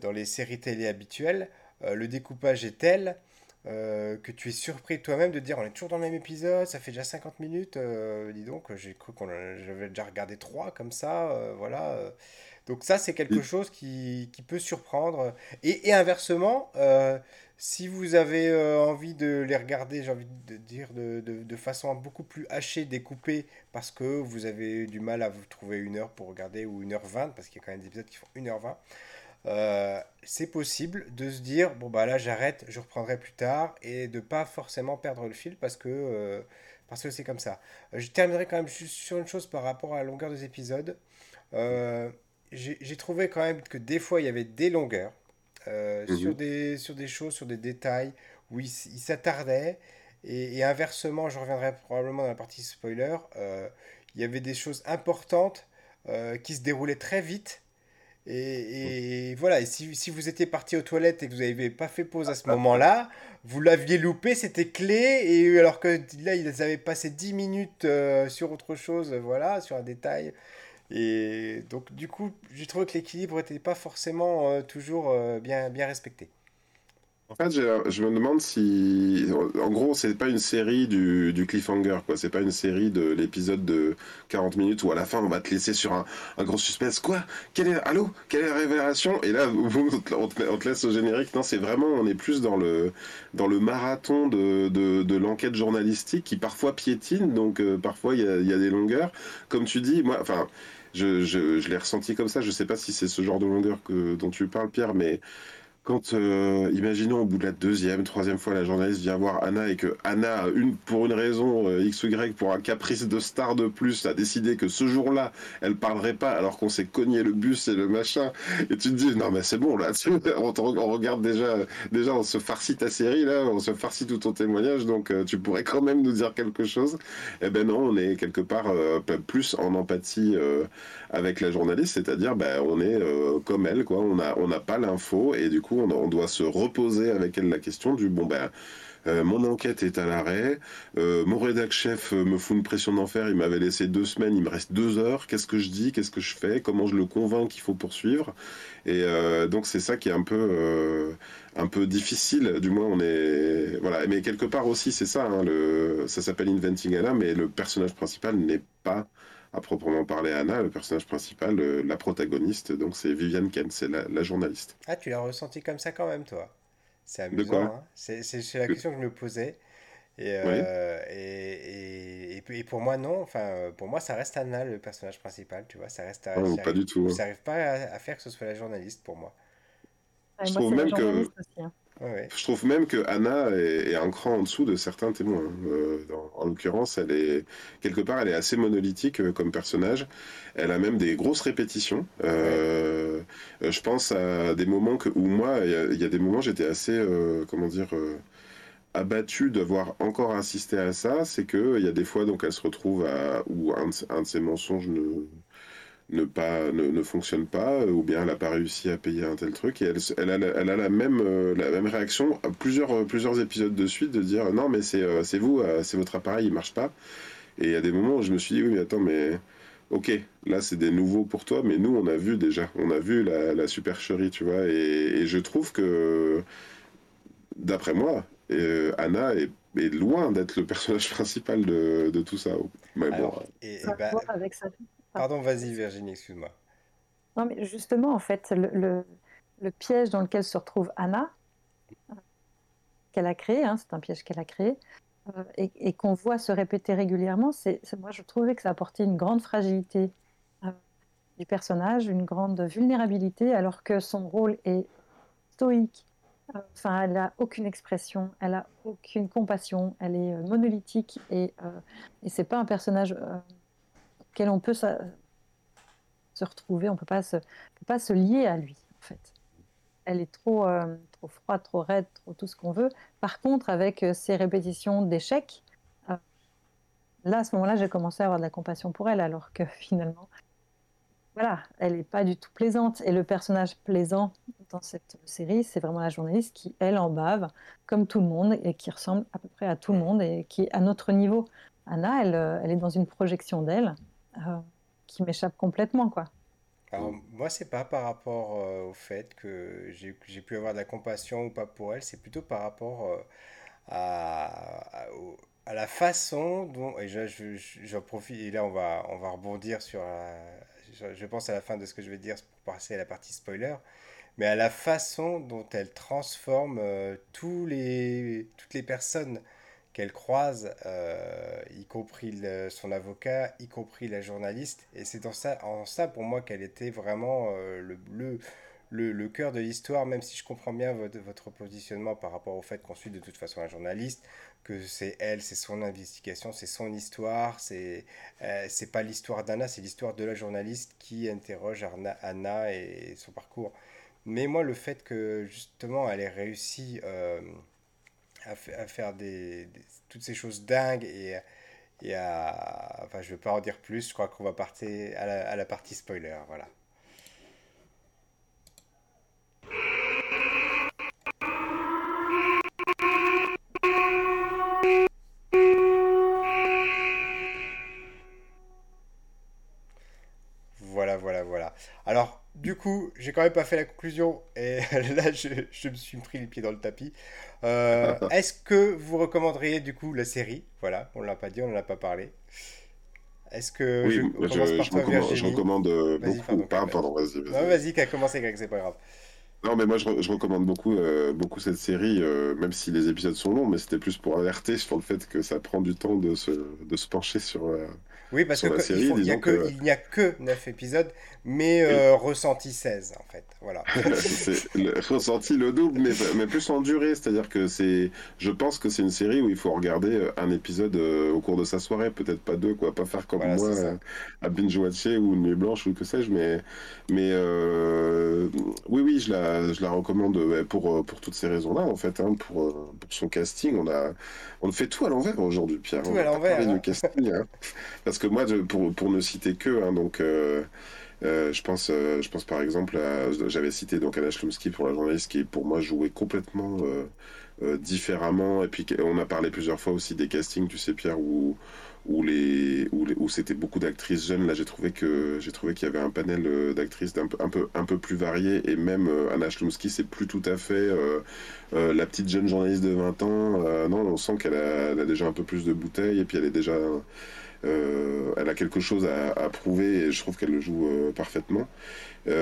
dans les séries télé habituelles, le découpage est tel euh, que tu es surpris toi-même de dire on est toujours dans le même épisode, ça fait déjà 50 minutes, euh, dis donc, j'ai cru qu'on j'avais déjà regardé trois comme ça, euh, voilà. Donc ça c'est quelque chose qui, qui, peut surprendre. Et, et inversement, si vous avez envie de les regarder, j'ai envie de dire, de, de, de, façon beaucoup plus hachée, découpée, parce que vous avez du mal à vous trouver une heure pour regarder ou une heure vingt, parce qu'il y a quand même des épisodes qui font une heure vingt. Euh, c'est possible de se dire bon bah là j'arrête, je reprendrai plus tard et de pas forcément perdre le fil parce que euh, parce que c'est comme ça. Je terminerai quand même sur une chose par rapport à la longueur des épisodes. Euh, j'ai trouvé quand même que des fois il y avait des longueurs mhm. sur, des, sur des choses, sur des détails où il, s'attardait et, et, inversement, je reviendrai probablement dans la partie spoiler, il y avait des choses importantes qui se déroulaient très vite et, voilà, et si, si, vous étiez parti aux toilettes et que vous n'avez pas fait pause à ce moment-là, vous l'aviez loupé, c'était clé, et alors que là, ils avaient passé 10 minutes euh, sur autre chose, voilà, sur un détail. Et donc, du coup, j'ai trouvé que l'équilibre n'était pas forcément euh, toujours euh, bien, bien respecté. En fait, je me demande si, en gros, c'est pas une série du, du cliffhanger, quoi. C'est pas une série de l'épisode de 40 minutes où à la fin on va te laisser sur un, un gros suspense. Quoi? Quelle est, allô? Quelle est la révélation? Et là, on te, laisse au générique. Non, c'est vraiment, on est plus dans le, dans le marathon de, de, de l'enquête journalistique qui parfois piétine, donc euh, parfois il y a, y a, des longueurs. Comme tu dis, moi, enfin. Je, je, je l'ai ressenti comme ça. Je sais pas si c'est ce genre de longueur que, dont tu parles, Pierre, mais quand, euh, imaginons, au bout de la deuxième, troisième fois, la journaliste vient voir Anna et que Anna, une, pour une raison euh, X ou Y, pour un caprice de star de plus, a décidé que ce jour-là, elle parlerait pas alors qu'on s'est cogné le bus et le machin. Et tu te dis, non, mais c'est bon, là, on, regarde déjà, déjà, on se farcit ta série, là, on se farcit tout ton témoignage, donc euh, tu pourrais quand même nous dire quelque chose. Eh ben non, on est quelque part plus en empathie avec la journaliste, c'est-à-dire, ben, on est comme elle, quoi, on n'a on a pas l'info et du coup, on, doit se reposer avec elle la question du bon ben. Euh, mon enquête est à l'arrêt. Euh, mon rédac chef me fout une pression d'enfer. Il m'avait laissé deux semaines. Il me reste deux heures. Qu'est-ce que je dis Qu'est-ce que je fais Comment je le convainc qu'il faut poursuivre? Et euh, donc c'est ça qui est un peu un peu difficile. Du moins on est voilà. Mais quelque part aussi c'est ça. Hein. Ça s'appelle Inventing Anna, mais le personnage principal n'est pas à proprement parler Anna, le personnage principal, la protagoniste, donc c'est Viviane Ken, c'est la, journaliste. Ah, tu l'as ressenti comme ça quand même, toi? C'est amusant. Hein c'est la question que je me posais. Et, euh, et, et, pour moi, non. Enfin, pour moi, ça reste Anna, le personnage principal, tu vois. Ça reste. À, oh, pas du tout. Ça n'arrive pas à, faire que ce soit la journaliste pour moi. je trouve même que. Hein. Je trouve même que Anna est, un cran en dessous de certains témoins. Euh, en l'occurrence, elle est quelque part, elle est assez monolithique euh, comme personnage. Elle a même des grosses répétitions. Euh, je pense à des moments que, où moi, il y, a des moments, j'étais assez, comment dire abattu d'avoir encore assisté à ça, c'est que il y a des fois donc elle se retrouve à où un un de ses mensonges ne ne pas ne, ne, fonctionne pas ou bien elle n'a pas réussi à payer un tel truc et elle, elle, a, elle a la même euh, la même réaction à plusieurs euh, plusieurs épisodes de suite de dire non mais c'est euh, c'est vous c'est votre appareil il marche pas. Et il y a des moments où je me suis dit oui mais attends mais ok là c'est des nouveaux pour toi mais nous on a vu déjà on a vu la, la supercherie tu vois et, je trouve que d'après moi Anna est, est loin d'être le personnage principal de, de tout ça. Mais bon. Et, bah, avec sa Pardon, vas-y Virginie, excuse-moi. Non, mais justement, en fait, le, piège dans lequel se retrouve Anna, qu'elle a créé, hein, c'est un piège qu'elle a créé, euh, et, qu'on voit se répéter régulièrement, c'est, moi je trouvais que ça apportait une grande fragilité euh, du personnage, une grande vulnérabilité, alors que son rôle est stoïque. Euh, enfin, elle n'a aucune expression, elle n'a aucune compassion, elle est monolithique et, et c'est pas un personnage auquel on peut se, retrouver, on ne peut pas se lier à lui, en fait. Elle est trop, euh, trop froide, trop raide, trop tout ce qu'on veut. Par contre, avec euh, ces répétitions d'échecs, euh, là, à ce moment-là, j'ai commencé à avoir de la compassion pour elle, alors que finalement, voilà, elle n'est pas du tout plaisante. Et le personnage plaisant dans cette série, c'est vraiment la journaliste qui, elle, en bave, comme tout le monde, et qui ressemble à peu près à tout le monde, et qui est à notre niveau. Anna, elle, elle est dans une projection d'elle. Euh, qui m'échappe complètement, quoi. Alors, moi, c'est pas par rapport euh, au fait que j'ai pu avoir de la compassion ou pas pour elle, c'est plutôt par rapport euh, à, la façon dont, et là on va, on va rebondir sur, je, pense à la fin de ce que je vais dire pour passer à la partie spoiler, mais à la façon dont elle transforme tous les, toutes les personnes qu'elle croise, euh, y compris son avocat, y compris la journaliste. Et c'est dans ça, en ça pour moi qu'elle était vraiment euh, le, le, le, cœur de l'histoire, même si je comprends bien votre, votre positionnement par rapport au fait qu'on suit de toute façon un journaliste, que c'est elle, c'est son investigation, c'est son histoire, c'est euh, c'est pas l'histoire d'Anna, c'est l'histoire de la journaliste qui interroge Anna, et son parcours. Mais moi, le fait que justement elle ait réussi à, faire des, toutes ces choses dingues et, et à... Enfin, je ne vais pas en dire plus, je crois qu'on va partir à la, à la partie spoiler, voilà. Voilà, voilà, voilà. Alors, du coup, j'ai quand même pas fait la conclusion et là, je, je, me suis pris les pieds dans le tapis. Euh, est-ce que vous recommanderiez du coup la série? Voilà, on l'a pas dit, on n'en a pas parlé. Est-ce que oui, je, recommande, je recommande euh, beaucoup. Pardon, vas-y. Vas-y, vas-y, vas-y qu'à commencer, Greg, c'est pas grave. Non, mais moi, je, je recommande beaucoup, euh, beaucoup cette série, euh, même si les épisodes sont longs, mais c'était plus pour alerter sur le fait que ça prend du temps de se, de se pencher sur, euh, oui, parce sur la que série. il, faut, il, y a que, n'y a que 9 épisodes, mais ressenti 16 en fait. Voilà. le ressenti le double, mais, mais plus en durée. C'est-à-dire que c'est, je pense que c'est une série où il faut regarder un épisode au cours de sa soirée, peut-être pas deux, quoi. Pas faire comme Voilà, moi à binge-watcher ou une nuit blanche ou que sais-je, mais, mais oui, oui, je la, je la recommande euh, pour, euh, pour toutes ces raisons-là, en fait, hein, pour, euh, pour son casting. On a, on fait tout à l'envers aujourd'hui, Pierre. Tout on à l'envers, hein. casting, hein. Parce que moi, pour, pour ne citer que, hein, donc. euh, euh, je pense, euh, je pense par exemple, à- j'avais cité donc Anna Chlumsky pour la journaliste qui pour moi jouait complètement différemment. Et puis on a parlé plusieurs fois aussi des castings, tu sais Pierre, où où les où, les- où c'était beaucoup d'actrices jeunes. Là, j'ai trouvé que j'ai trouvé qu'il y avait un panel euh, d'actrices d'un peu un peu un peu plus varié. Et même euh, Anna Chlumsky, c'est plus tout à fait euh, euh, la petite jeune journaliste de 20 ans. Euh, non, on sent qu'elle a, a déjà un peu plus de bouteilles et puis elle est déjà euh, elle a quelque chose à, à prouver et je trouve qu'elle le joue parfaitement. Il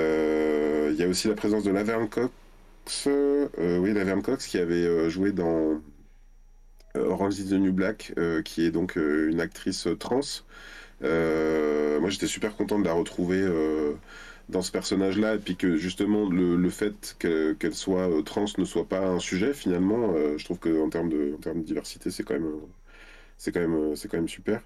y a aussi la présence de Laverne Cox, oui, Laverne Cox qui avait joué dans Orange is the New Black, euh, qui est donc euh, une actrice trans. Euh, moi, j'étais super content de la retrouver euh, dans ce personnage-là, et puis que justement le, fait que- qu'elle soit euh, trans ne soit pas un sujet finalement. Euh, je trouve que en termes de, en termes de diversité, euh, euh, c'est quand même super.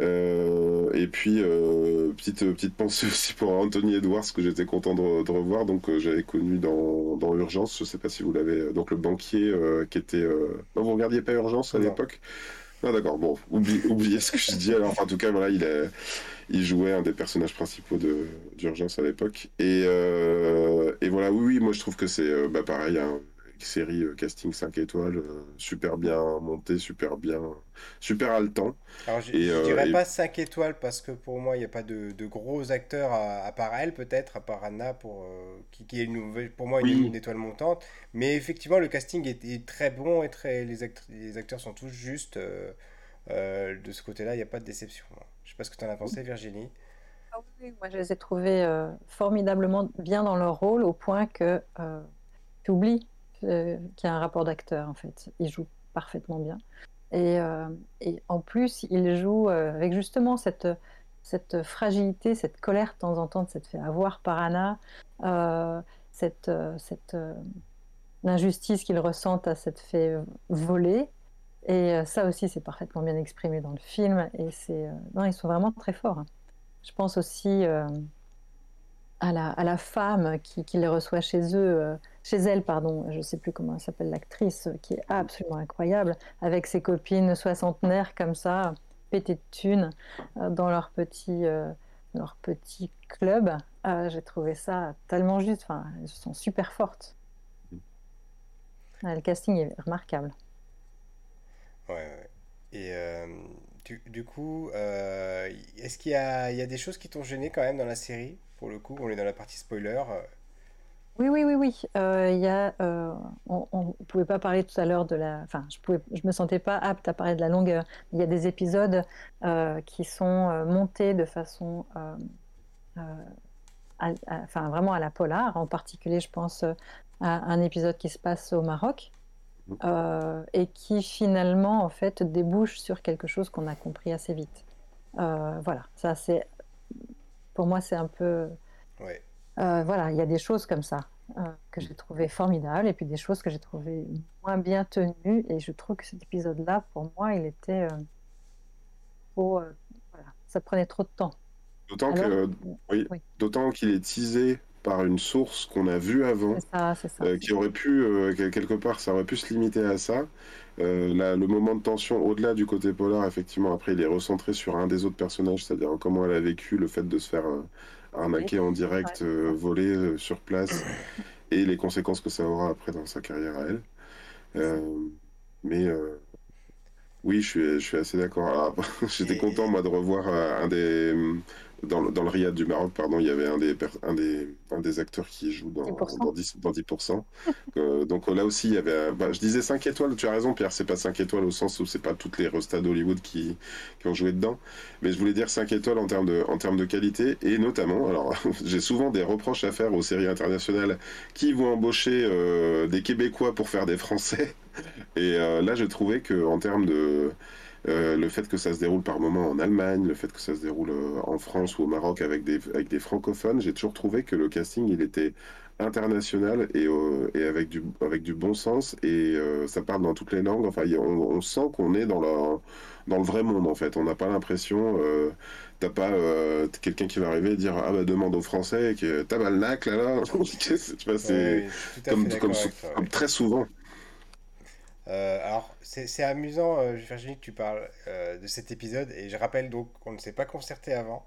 Euh, et puis euh, petite petite pensée aussi pour Anthony Edwards que j'étais content de, de revoir. Donc euh, j'avais connu dans, dans Urgence. Je sais pas si vous l'avez. Donc le banquier euh, qui était. euh, Non, vous regardiez pas Urgence à l'époque? Ah d'accord. Bon, oublie- oubliez ce que je dis. Alors en tout cas voilà, il est. Il jouait un des personnages principaux de d'Urgence à l'époque. Et, euh, et voilà, oui, oui, moi je trouve que c'est euh, bah, pareil, hein, série euh, casting 5 étoiles, euh, super bien montée, super bien, super haletant. Alors je, Et, je euh, dirais et- pas 5 étoiles parce que pour moi il n'y a pas de, de gros acteurs à, à part elle peut-être, à part Anna pour, euh, qui, qui est une nouvelle, pour moi une, Oui. une étoile montante. Mais effectivement le casting est, est très bon et très, les, act- les acteurs sont tous justes. euh, euh, de ce côté-là il n'y a pas de déception. Je sais pas ce que tu en as pensé Virginie. Ah oui, moi je les ai trouvés euh, formidablement bien dans leur rôle au point que euh, tu oublies euh, qu'il y a un rapport d'acteur en fait. Ils jouent parfaitement bien. Et, euh, en plus, ils jouent euh, avec justement cette, fragilité, cette colère de temps en temps de s'être fait avoir par Anna, cette, cette l'injustice qu'ils ressentent à s'être fait voler. Et ça aussi, c'est parfaitement bien exprimé dans le film. Et c'est, non, ils sont vraiment très forts. Je pense aussi à, la, à la femme qui, qui les reçoit chez eux, euh, chez elle, pardon, je ne sais plus comment elle s'appelle l'actrice, euh, qui est absolument incroyable, avec ses copines soixantenaires comme ça, pétées de thunes, euh, dans leur petit, leur petit club. Ah, J'ai trouvé ça tellement juste, enfin, elles sont super fortes. Ah, le casting est remarquable. Ouais, ouais. Et euh, du, du coup, euh, est-ce qu'il y a des choses qui t'ont gêné quand même dans la série? Pour le coup, on est dans la partie spoiler. euh, Oui, oui, oui, oui. Euh, il y a, euh, on ne pouvait pas parler tout à l'heure de la. Enfin, je pouvais, je me sentais pas apte à parler de la longueur. Il y a des épisodes euh, qui sont euh, montés de façon, euh, euh, à- à- enfin, vraiment à la polar. En particulier, je pense euh, à un épisode qui se passe au Maroc euh, et qui finalement, en fait, débouche sur quelque chose qu'on a compris assez vite. Euh, voilà, ça c'est, pour moi, c'est un peu. ouais. Euh, voilà, il y a des choses comme ça euh, que j'ai trouvé formidables et puis des choses que j'ai trouvé moins bien tenues. Et je trouve que cet épisode-là, pour moi, il était euh, trop, voilà, ça prenait trop de temps. D'autant que, oui, oui. d'autant qu'il est teasé par une source qu'on a vue avant. ça, ça. euh, qui aurait pu, euh, que- quelque part, ça aurait pu se limiter à ça. Euh, là, le moment de tension, au-delà du côté polar, effectivement, après, il est recentré sur un des autres personnages, c'est-à-dire comment elle a vécu le fait de se faire euh, arnaquer en direct, Ouais. euh, voler sur place, et les conséquences que ça aura après dans sa carrière à elle. Mais oui, je suis, je suis assez d'accord. J'étais content, moi, de revoir un des, dans, le- dans le Riad du Maroc, pardon, il y avait un des, un des, un des acteurs qui joue dans, 10%. dans 10, dans 10%. Euh, donc là aussi, il y avait. bah, je disais 5 étoiles, tu as raison, Pierre, c'est pas 5 étoiles au sens où c'est pas toutes les restas d'Hollywood qui, qui ont joué dedans. Mais je voulais dire 5 étoiles en termes de, en termes de qualité. Et notamment, alors, j'ai souvent des reproches à faire aux séries internationales qui vont embaucher euh, des Québécois pour faire des Français. Et euh, là, j'ai trouvé que en termes de. Euh, le fait que ça se déroule par moments en Allemagne, le fait que ça se déroule euh, en France ou au Maroc avec des, avec des francophones, j'ai toujours trouvé que le casting, il était international et, euh, et avec, du, avec du bon sens et euh, ça parle dans toutes les langues. Enfin, on, on sent qu'on est dans le, dans le vrai monde en fait. On n'a pas l'impression, euh, t'as pas quelqu'un qui va arriver et dire Ah bah demande aux Français que t'as mal nac là là. tu vois, c'est oui, à comme, très souvent. Euh, alors, c'est amusant, euh, Virginie, que tu parles euh, de cet épisode, et je rappelle donc qu'on ne s'est pas concerté avant,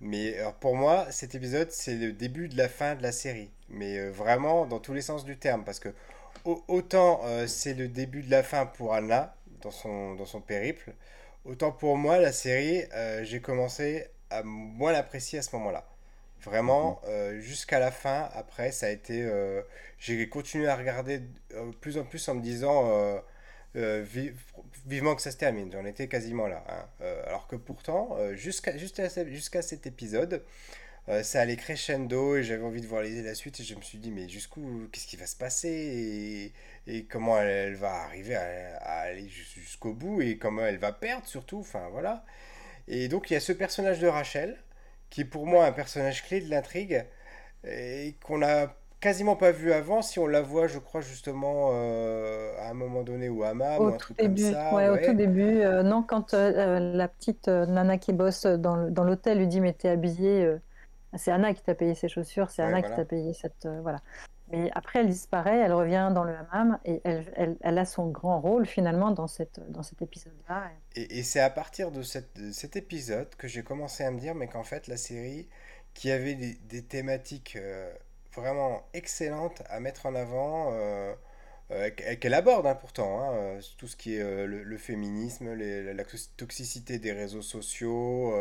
mais pour moi, cet épisode, c'est le début de la fin de la série, mais euh, vraiment dans tous les sens du terme, parce que au- autant c'est le début de la fin pour Anna, dans son, dans son périple, autant pour moi, la série, j'ai commencé à moins l'apprécier à ce moment-là. Vraiment, euh, jusqu'à la fin, après, ça a été... euh, j'ai continué à regarder euh, plus en plus en me disant euh, vi- vivement que ça se termine. J'en étais quasiment là. hein. Alors que pourtant, jusqu'à jusqu'à ce- jusqu'à cet épisode, ça allait crescendo et j'avais envie de voir les- la suite et je me suis dit, mais jusqu'où, qu'est-ce qui va se passer et, et comment elle, elle va arriver à, à aller jus- jusqu'au bout et comment elle va perdre surtout. Enfin voilà. Et donc il y a ce personnage de Rachel qui est pour moi un personnage clé de l'intrigue et qu'on a quasiment pas vu avant. Si on la voit, je crois justement euh, à un moment donné ou à Hammam ou un truc comme ça. ouais, au tout début. euh, non, quand euh, la petite nana qui bosse dans l'hôtel lui dit mais t'es habillée, c'est Anna qui t'a payé ses chaussures, c'est Ouais, Anna voilà. qui t'a payé cette voilà. Mais après elle disparaît, elle revient dans le hammam et elle, elle, elle a son grand rôle finalement dans cette dans cet épisode-là. Et, et c'est à partir de, cette- cet épisode que j'ai commencé à me dire, mais qu'en fait, la série, qui avait des, thématiques euh, vraiment excellentes à mettre en avant, euh, euh, qu- qu'elle aborde hein, pourtant, hein, tout ce qui est le, féminisme, la toxicité des réseaux sociaux,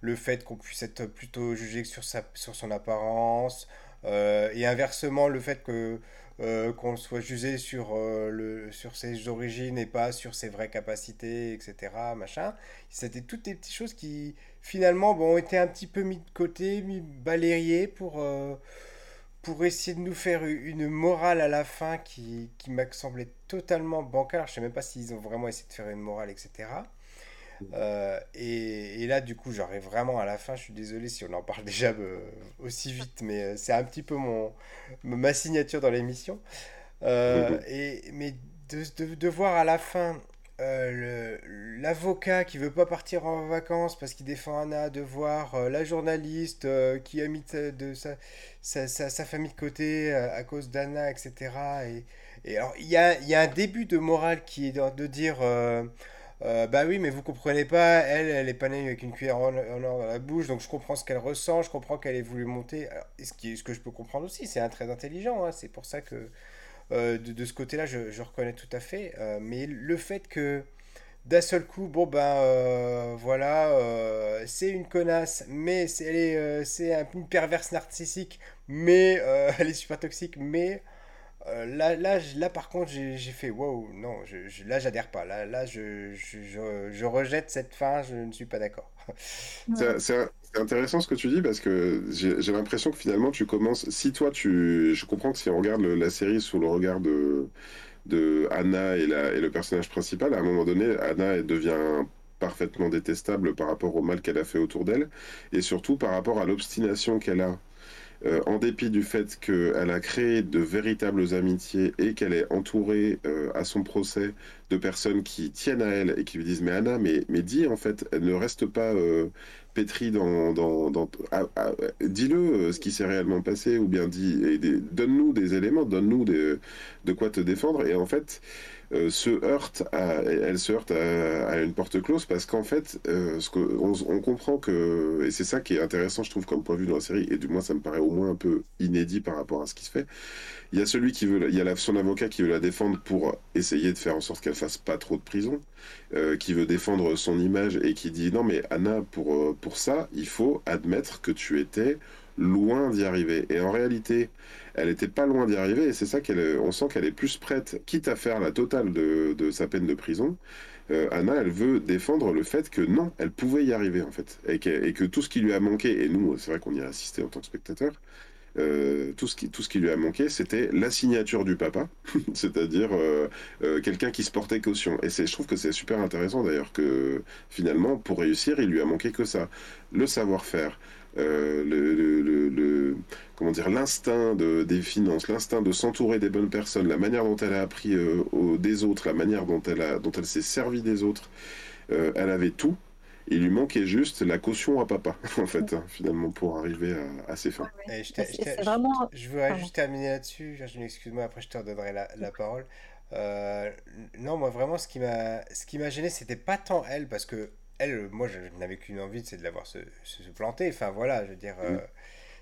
le fait qu'on puisse être plutôt jugé sur sa, sur son apparence, et inversement, le fait que euh, qu'on soit jugé sur, euh, le, sur ses origines et pas sur ses vraies capacités, etc. Machin. C'était toutes des petites choses qui, finalement, bon, ont été un petit peu mis de côté, mis balayées pour, euh, pour essayer de nous faire une morale à la fin qui, qui m'a semblé totalement bancale. Je sais même pas s'ils ont vraiment essayé de faire une morale, etc. Euh, et, et là, du coup, j'arrive vraiment à la fin. Je suis désolé si on en parle déjà euh, aussi vite, mais euh, c'est un petit peu mon, ma signature dans l'émission. Euh, et, mais de, de, de voir à la fin euh, l'avocat qui veut pas partir en vacances parce qu'il défend Anna, de voir euh, la journaliste euh, qui a mis de, de sa, sa, sa- sa famille de côté à cause d'Anna, etc. Et, et alors, il y a, y a un début de morale qui est de, de dire euh, bah oui, mais vous comprenez pas, elle, elle est pas née avec une cuillère en, or dans la bouche, donc je comprends ce qu'elle ressent, je comprends qu'elle ait voulu monter. Ce que je peux comprendre aussi, c'est un très intelligent, hein, c'est pour ça que euh, de, ce côté-là, je, reconnais tout à fait. euh, mais le fait que d'un seul coup, bon ben voilà, c'est une connasse, mais c'est elle est, une perverse narcissique, mais elle est super toxique, mais euh, là, là, là, par contre, j'ai fait wow, non, je, je- là, j'adhère pas. Là, là je, je, je- je rejette cette fin, je ne suis pas d'accord. C'est intéressant ce que tu dis parce que j'ai j'ai l'impression que finalement tu commences. Si toi tu. Je comprends que si on regarde le- la série sous le regard de, de Anna et, la, et le personnage principal, à un moment donné, Anna elle devient parfaitement détestable par rapport au mal qu'elle a fait autour d'elle et surtout par rapport à l'obstination qu'elle a. Euh, en dépit du fait qu'elle a créé de véritables amitiés et qu'elle est entourée euh, à son procès de personnes qui tiennent à elle et qui lui disent Mais Anna, mais, mais dis en fait, elle ne reste pas euh, pétrie dans. dans, dans ah, ah, dis-le euh, ce qui s'est réellement passé ou bien dis, donne-nous des éléments, donne-nous de quoi te défendre. Et en fait, euh, se heurte à, elle se heurte à, une porte close parce qu'en fait, euh, ce que, on, comprend que, et c'est ça qui est intéressant, je trouve, comme point de vue dans la série, et du moins ça me paraît au moins un peu inédit par rapport à ce qui se fait. Il y a celui qui veut, il y a son avocat qui veut la défendre pour essayer de faire en sorte qu'elle fasse pas trop de prison, euh, qui veut défendre son image et qui dit non mais Anna pour pour ça il faut admettre que tu étais loin d'y arriver. Et en réalité, elle n'était pas loin d'y arriver, et c'est ça qu'elle, on sent qu'elle est plus prête, quitte à faire la totale de, sa peine de prison. Euh, Anna, elle veut défendre le fait que non, elle pouvait y arriver en fait, et que, tout ce qui lui a manqué, et nous, c'est vrai qu'on y a assisté en tant que spectateur, euh, tout, ce qui, tout ce qui lui a manqué, c'était la signature du papa, c'est-à-dire euh, quelqu'un qui se portait caution. Et je trouve que c'est super intéressant d'ailleurs que finalement, pour réussir, il lui a manqué que ça. Le savoir-faire, euh, le, comment dire, l'instinct de, des finances, l'instinct de s'entourer des bonnes personnes, la manière dont elle a appris euh, des autres, la manière dont elle, elle s'est servie des autres, euh, elle avait tout. Il lui manquait juste la caution à papa, en fait, hein, finalement, pour arriver à, ses fins. je, vraiment... je, voudrais juste terminer là-dessus. Excuse-moi, après je te redonnerai la, la parole. non, moi vraiment, ce qui m'a, ce qui m'a gêné, c'était pas tant elle, parce que elle, moi, je, n'avais qu'une envie, c'est de la voir se, planter. Enfin, voilà, je veux dire, euh,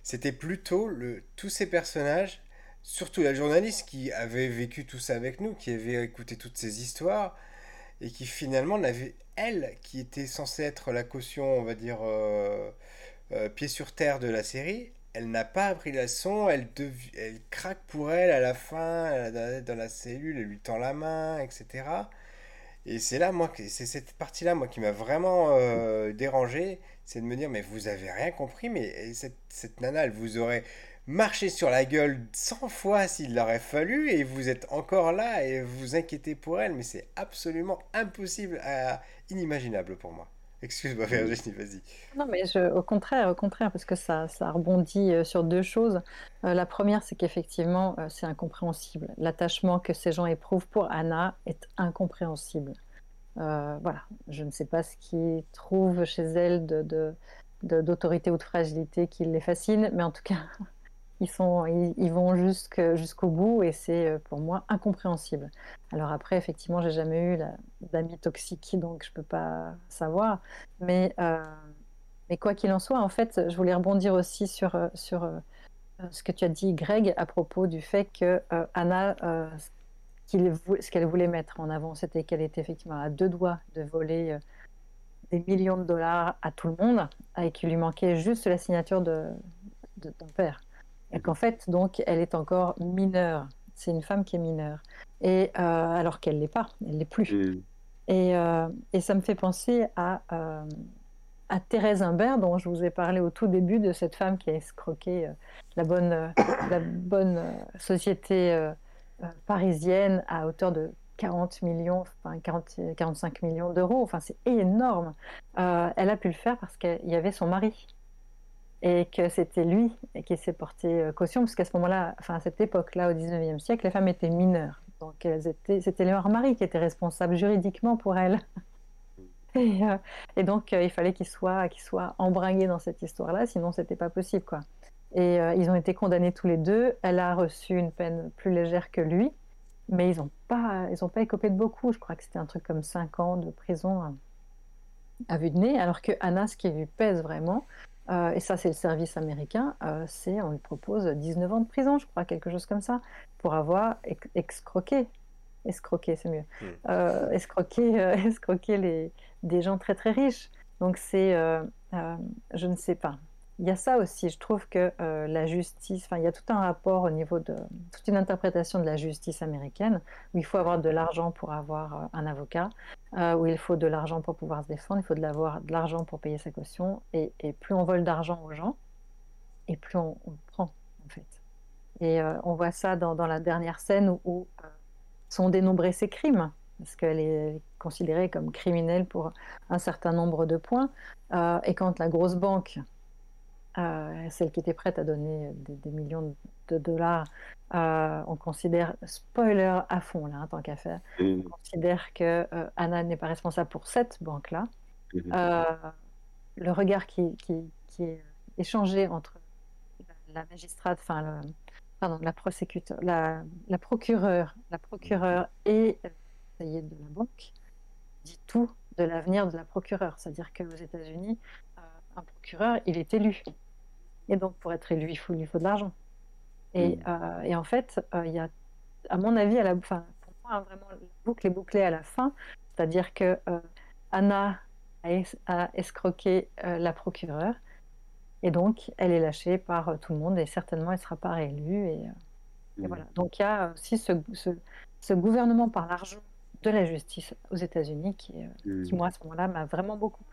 c'était plutôt le, tous ces personnages, surtout la journaliste qui avait vécu tout ça avec nous, qui avait écouté toutes ces histoires, et qui finalement n'avait, elle, qui était censée être la caution, on va dire, euh, euh, pied sur terre de la série, elle n'a pas appris la leçon, elle, elle craque pour elle à la fin, dans la cellule, elle lui tend la main, etc. Et c'est là, moi, c'est cette partie-là, moi, qui m'a vraiment euh, dérangé, c'est de me dire, mais vous avez rien compris, mais cette, cette nana, elle vous aurait marché sur la gueule 100 fois s'il l'aurait fallu, et vous êtes encore là et vous inquiétez pour elle, mais c'est absolument impossible, inimaginable pour moi. Excuse-moi, Virginie, vas-y. Non, mais je, au contraire, au contraire, parce que ça, ça rebondit euh, sur deux choses. Euh, la première, c'est qu'effectivement, euh, c'est incompréhensible. L'attachement que ces gens éprouvent pour Anna est incompréhensible. voilà, je ne sais pas ce qu'ils trouvent chez elle de, d'autorité ou de fragilité qui les fascine, mais en tout cas, ils, vont jusqu'au bout et c'est euh, pour moi incompréhensible. Alors après, effectivement, j'ai jamais eu d'amis toxiques, donc je peux pas savoir. Mais, euh, mais quoi qu'il en soit, en fait, je voulais rebondir aussi sur, euh, ce que tu as dit, Greg, à propos du fait que Anna, ce qu'elle voulait mettre en avant, c'était qu'elle était effectivement à deux doigts de voler des millions de dollars à tout le monde et qu'il lui manquait juste la signature de, de père et qu'en fait, donc, elle est encore mineure. C'est une femme qui est mineure. Et euh, alors qu'elle l'est pas, elle l'est plus. Et, euh, et, ça me fait penser à, euh, à Thérèse Imbert, dont je vous ai parlé au tout début, de cette femme qui a escroqué la bonne, la bonne société parisienne à hauteur de 40 millions, enfin 40, 45 millions d'euros. Enfin, c'est énorme. elle a pu le faire parce qu'il y avait son mari et que c'était lui qui s'est porté euh, caution, parce qu'à ce moment-là, enfin à cette époque-là, au 19e siècle, les femmes étaient mineures. Donc elles étaient, c'était leur mari qui était responsable juridiquement pour elles. Et, euh, et donc euh, il fallait qu'il soit, qu'il soit embringué dans cette histoire-là, sinon c'était pas possible quoi. Et ils ont été condamnés tous les deux. Elle a reçu une peine plus légère que lui, mais ils n'ont pas, ils ont pas écopé de beaucoup. Je crois que c'était un truc comme 5 ans de prison à vue de nez, alors que Anna, ce qui lui pèse vraiment, euh, et ça, c'est le service américain. Euh, c'est, on lui propose 19 ans de prison, je crois, quelque chose comme ça, pour avoir escroqué. Escroqué, c'est mieux. Euh, escroqué, escroqué les, des gens très très riches. Donc c'est, je ne sais pas il y a ça aussi. Je trouve que euh, la justice, enfin, il y a tout un rapport au niveau de toute une interprétation de la justice américaine où il faut avoir de l'argent pour avoir euh, un avocat, euh, où il faut de l'argent pour pouvoir se défendre, il faut de l'avoir de l'argent pour payer sa caution, et, plus on vole d'argent aux gens, et plus on, prend en fait. Et on voit ça dans, la dernière scène où, sont dénombrés ses crimes parce qu'elle est considérée comme criminelle pour un certain nombre de points. et quand la grosse banque celle qui était prête à donner des, millions de dollars, euh, on considère, spoiler à fond là, en tant qu'affaire, on considère que euh, Anna n'est pas responsable pour cette banque-là. le regard qui, qui, est échangé entre la, magistrate, enfin, le, pardon, la prosécuteur, la, la procureure, la procureure et conseiller de la banque, dit tout de l'avenir de la procureure. C'est-à-dire qu'aux États-Unis, euh, un procureur, il est élu. Et donc, pour être élu, il faut, il faut de l'argent. Et, mm. euh, et, en fait, euh, il y a, à mon avis, à la, fin, pour moi, vraiment, la boucle est bouclée à la fin. C'est-à-dire que Anna a, escroqué la procureure. Et donc, elle est lâchée par tout le monde et certainement, elle ne sera pas réélue. Et, et, mm. voilà. Donc, il y a aussi ce, ce, ce gouvernement par l'argent de la justice aux États-Unis qui, euh, qui, mmh. moi, à ce moment-là, m'a vraiment beaucoup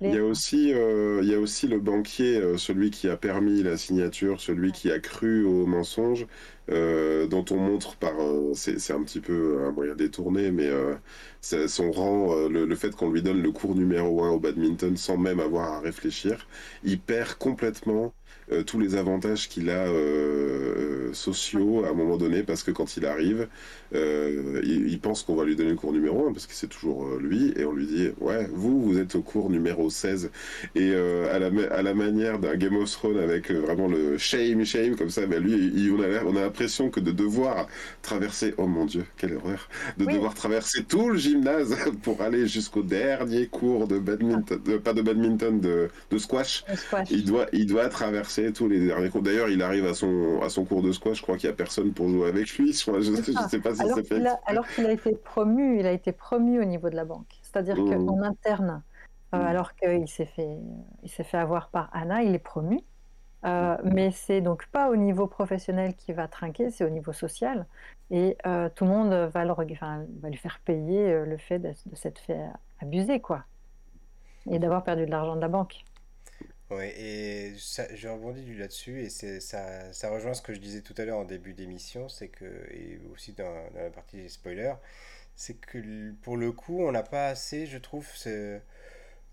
Il y, a aussi, euh, il y a aussi le banquier, euh, celui qui a permis la signature, celui qui a cru au mensonge, dont on montre par. c'est un petit peu un moyen détourné, mais son rang, le, le, fait qu'on lui donne le cours numéro 1 au badminton sans même avoir à réfléchir, il perd complètement euh, tous les avantages qu'il a euh, sociaux à un moment donné, parce que quand il arrive, euh, il, pense qu'on va lui donner le cours numéro 1, parce que c'est toujours lui, et on lui dit, ouais, vous, vous êtes au cours numéro 16. Et à, la, à la manière d'un Game of Thrones avec vraiment le shame, shame, comme ça, ben lui, on a on a l'impression que de devoir traverser, oh mon dieu, quelle horreur, de devoir traverser tout le gymnase pour aller jusqu'au dernier cours de badminton, pas de badminton, de, de squash. squash. Il doit, il doit traverser tous les derniers cours. D'ailleurs, il arrive à son, à son cours de squash, je crois qu'il n'y a personne pour jouer avec lui. Je ne sais pas si alors c'est fait. alors qu'il a été promu, il a été promu au niveau de la banque. C'est-à-dire mmh. qu'en interne, euh, mmh. alors qu'il s'est fait, il s'est fait avoir par Anna, il est promu. Euh, mmh. mais c'est donc pas au niveau professionnel qui va trinquer, c'est au niveau social. Et euh, tout le monde va, le, enfin, va lui faire payer le fait de, de s'être fait abuser, quoi. Et d'avoir perdu de l'argent de la banque. Ouais, et ça, je rebondis là-dessus, et ça, ça rejoint ce que je disais tout à l'heure en début d'émission, c'est que, et aussi dans, la partie spoiler, c'est que pour le coup, on n'a pas assez, je trouve, ce,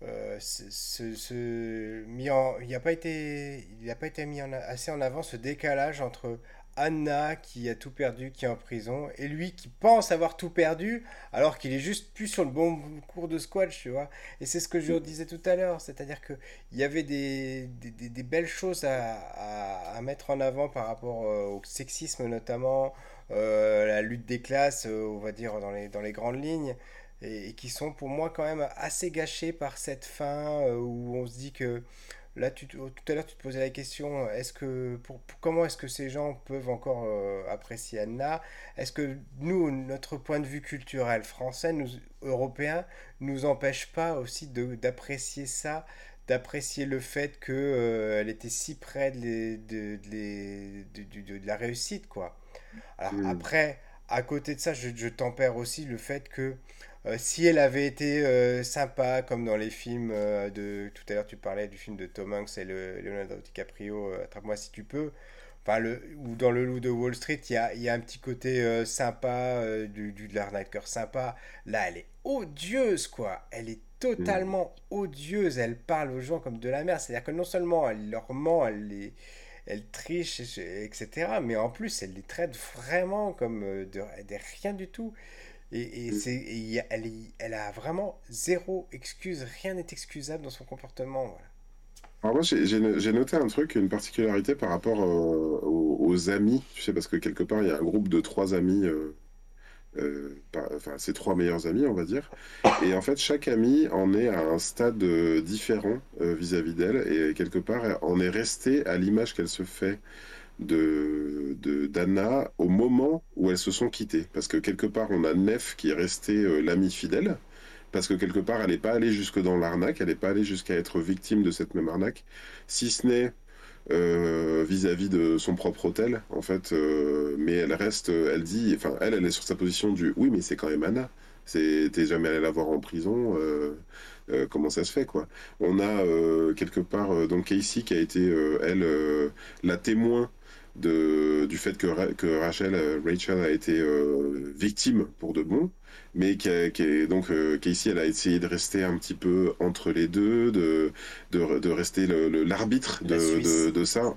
euh, ce, mis en, il n'a pas été, il n'a pas été mis en, assez en avant ce décalage entre Anna qui a tout perdu, qui est en prison, et lui qui pense avoir tout perdu, alors qu'il est juste plus sur le bon cours de squash, tu vois. Et c'est ce que je disais tout à l'heure, c'est-à-dire qu'il y avait des, des, belles choses à, à, mettre en avant par rapport euh, au sexisme notamment, euh, la lutte des classes, euh, on va dire, dans les, dans les grandes lignes, et, qui sont pour moi quand même assez gâchées par cette fin où on se dit que Là, tu, tout à l'heure, tu te posais la question, est-ce que, pour, comment est-ce que ces gens peuvent encore euh, apprécier Anna? Est-ce que nous, notre point de vue culturel français, nous, européens, nous empêche pas aussi d'apprécier ça, d'apprécier le fait qu'elle euh, était si près de, de, de, de, la réussite, quoi? Alors hmm. après, à côté de ça, je, je tempère aussi le fait que euh, si elle avait été euh, sympa, comme dans les films euh, de. Tout à l'heure, tu parlais du film de Tom Hanks et le, Leonardo DiCaprio, Attrape-moi si tu peux. Enfin, le, ou dans Le Loup de Wall Street, il y a, y a, un petit côté sympa, du, du, de l'arnaqueur sympa. Là, elle est odieuse, quoi. Elle est totalement mm. odieuse. Elle parle aux gens comme de la merde. C'est-à-dire que non seulement elle leur ment, elle les elle triche, etc. Mais en plus, elle les traite vraiment comme de, de rien du tout. Et, mm. c'est, elle, elle, a vraiment zéro excuse, rien n'est excusable dans son comportement. Voilà. Alors moi, j'ai noté un truc, une particularité par rapport euh, aux, amis, tu sais, parce que quelque part, il y a un groupe de trois amis, euh, euh, enfin, ses trois meilleurs amis, on va dire. Et en fait, chaque ami en est à un stade différent vis-à-vis d'elle, et quelque part, en est resté à l'image qu'elle se fait de d'Anna au moment où elles se sont quittées. Parce que quelque part, on a Nef qui est resté euh, l'ami fidèle, parce que quelque part, elle n'est pas allée jusque dans l'arnaque, elle n'est pas allée jusqu'à être victime de cette même arnaque, si ce n'est euh, vis-à-vis de son propre hôtel, en fait. Euh, mais elle reste, elle dit, enfin, elle, elle est sur sa position du oui, mais c'est quand même Anna. T'es jamais allé la voir en prison. comment ça se fait quoi? On a quelque part donc Casey qui a été elle la témoin de, du fait que, que Rachel, euh, Rachel a été euh, victime pour de bon, mais qui, est donc euh, Casey, elle a essayé de rester un petit peu entre les deux, de, de, de rester l'arbitre de, de, ça.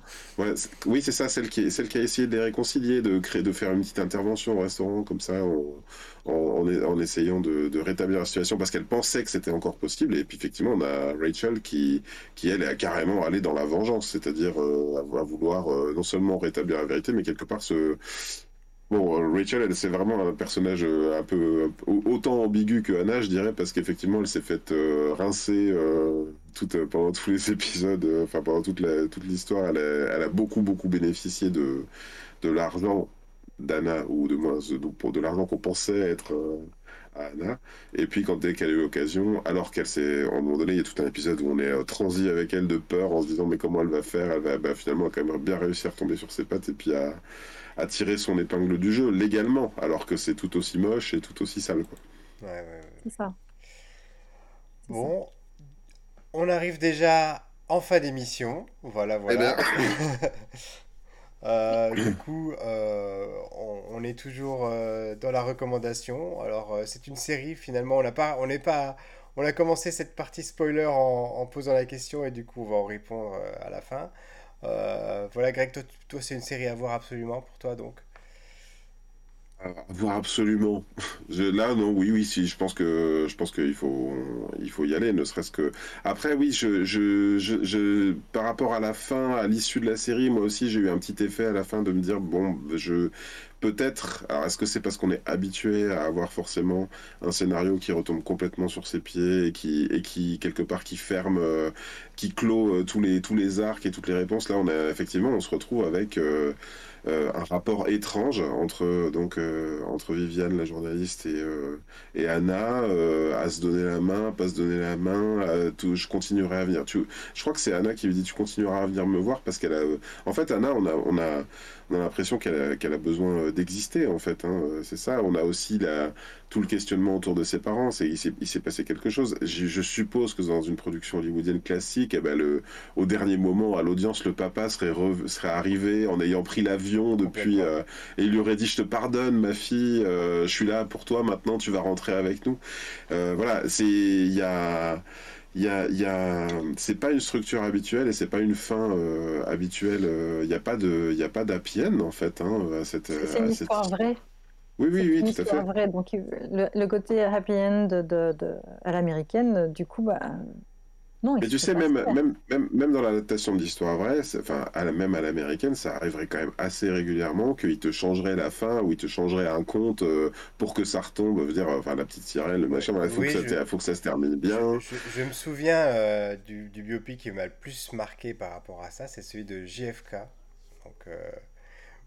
oui, c'est ça, celle qui, celle qui a essayé de les réconcilier, de créer, de faire une petite intervention au restaurant comme ça. en, en, essayant de, de, rétablir la situation parce qu'elle pensait que c'était encore possible. Et puis effectivement, on a Rachel qui, qui elle, est carrément allée dans la vengeance, c'est-à-dire à, vouloir non seulement rétablir la vérité, mais quelque part se Bon, euh, Rachel, c'est vraiment un personnage euh, un peu autant ambigu que Anna, je dirais, parce qu'effectivement, elle s'est faite euh, rincer pendant tous les épisodes, enfin pendant toute toute l'histoire, elle, a beaucoup beaucoup bénéficié de de l'argent d'Anna ou de moins de, de l'argent qu'on pensait être à Anna. Et puis quand dès qu'elle a eu l'occasion, alors qu'elle s'est, à un moment donné, il y a tout un épisode où on est transi avec elle de peur en se disant mais comment elle va faire, elle va bah, finalement quand même bien réussir à retomber sur ses pattes et puis à à tirer son épingle du jeu légalement, alors que c'est tout aussi moche et tout aussi sale. Quoi. Ouais, ouais, C'est ça. Bon, on arrive déjà en fin d'émission. Voilà, voilà. Eh ben. euh, du coup, euh, on, est toujours euh, dans la recommandation. Alors, c'est une série. Finalement, on n'a pas, on n'est pas, on a commencé cette partie spoiler en, en, posant la question et du coup, on va en répondre à la fin. Euh, voilà, Greg, toi, c'est une série à voir absolument pour toi, donc. Voir absolument. là, non, oui, oui, si. Je pense que je pense qu'il faut il faut y aller, ne serait-ce que. Après, oui, je, je, je, par rapport à la fin, à l'issue de la série, moi aussi, j'ai eu un petit effet à la fin de me dire bon, je peut-être. Alors, est-ce que c'est parce qu'on est habitué à avoir forcément un scénario qui retombe complètement sur ses pieds et qui, et qui quelque part, qui ferme, euh, qui clôt euh, tous les tous les arcs et toutes les réponses? Là, on a effectivement, on se retrouve avec. Euh, un rapport étrange entre donc euh, entre Viviane la journaliste et euh, et Anna à se donner la main, pas se donner la main. tout, je continuerai à venir. Tu, je crois que c'est Anna qui lui dit tu continueras à venir me voir parce qu'elle a. En fait, Anna, on a on a on a l'impression qu'elle a, qu'elle a besoin d'exister en fait. Hein. C'est ça. On a aussi la tout le questionnement autour de ses parents. C'est, il, s'est, il s'est passé quelque chose. Je, suppose que dans une production hollywoodienne classique, eh ben le, au dernier moment, à l'audience, le papa serait, serait arrivé en ayant pris l'avion depuis euh, et il lui aurait dit Je te pardonne, ma fille, euh, je suis là pour toi, maintenant tu vas rentrer avec nous. Euh, voilà, c'est. Il y a il y a, y a c'est pas une structure habituelle et c'est pas une fin habituelle. Il n'y a pas de, il y a pas d'happy end en fait. Hein, cette, c'est une histoire vraie. Oui, oui, oui, tout à fait. Vrai. Donc, le, côté happy end de, de, à l'américaine, du coup, bah, non. Mais tu sais, même, même, même, même dans l'adaptation d'histoire vraie, enfin, à la, même à l'américaine, ça arriverait quand même assez régulièrement qu'il te changerait la fin ou il te changerait un compte euh, pour que ça retombe, veut dire, enfin, la petite sirène, le machin, il faut, que ça, faut que ça se termine bien. Je, me souviens euh, du, du, biopic qui m'a le plus marqué par rapport à ça, c'est celui de JFK. Donc. Euh,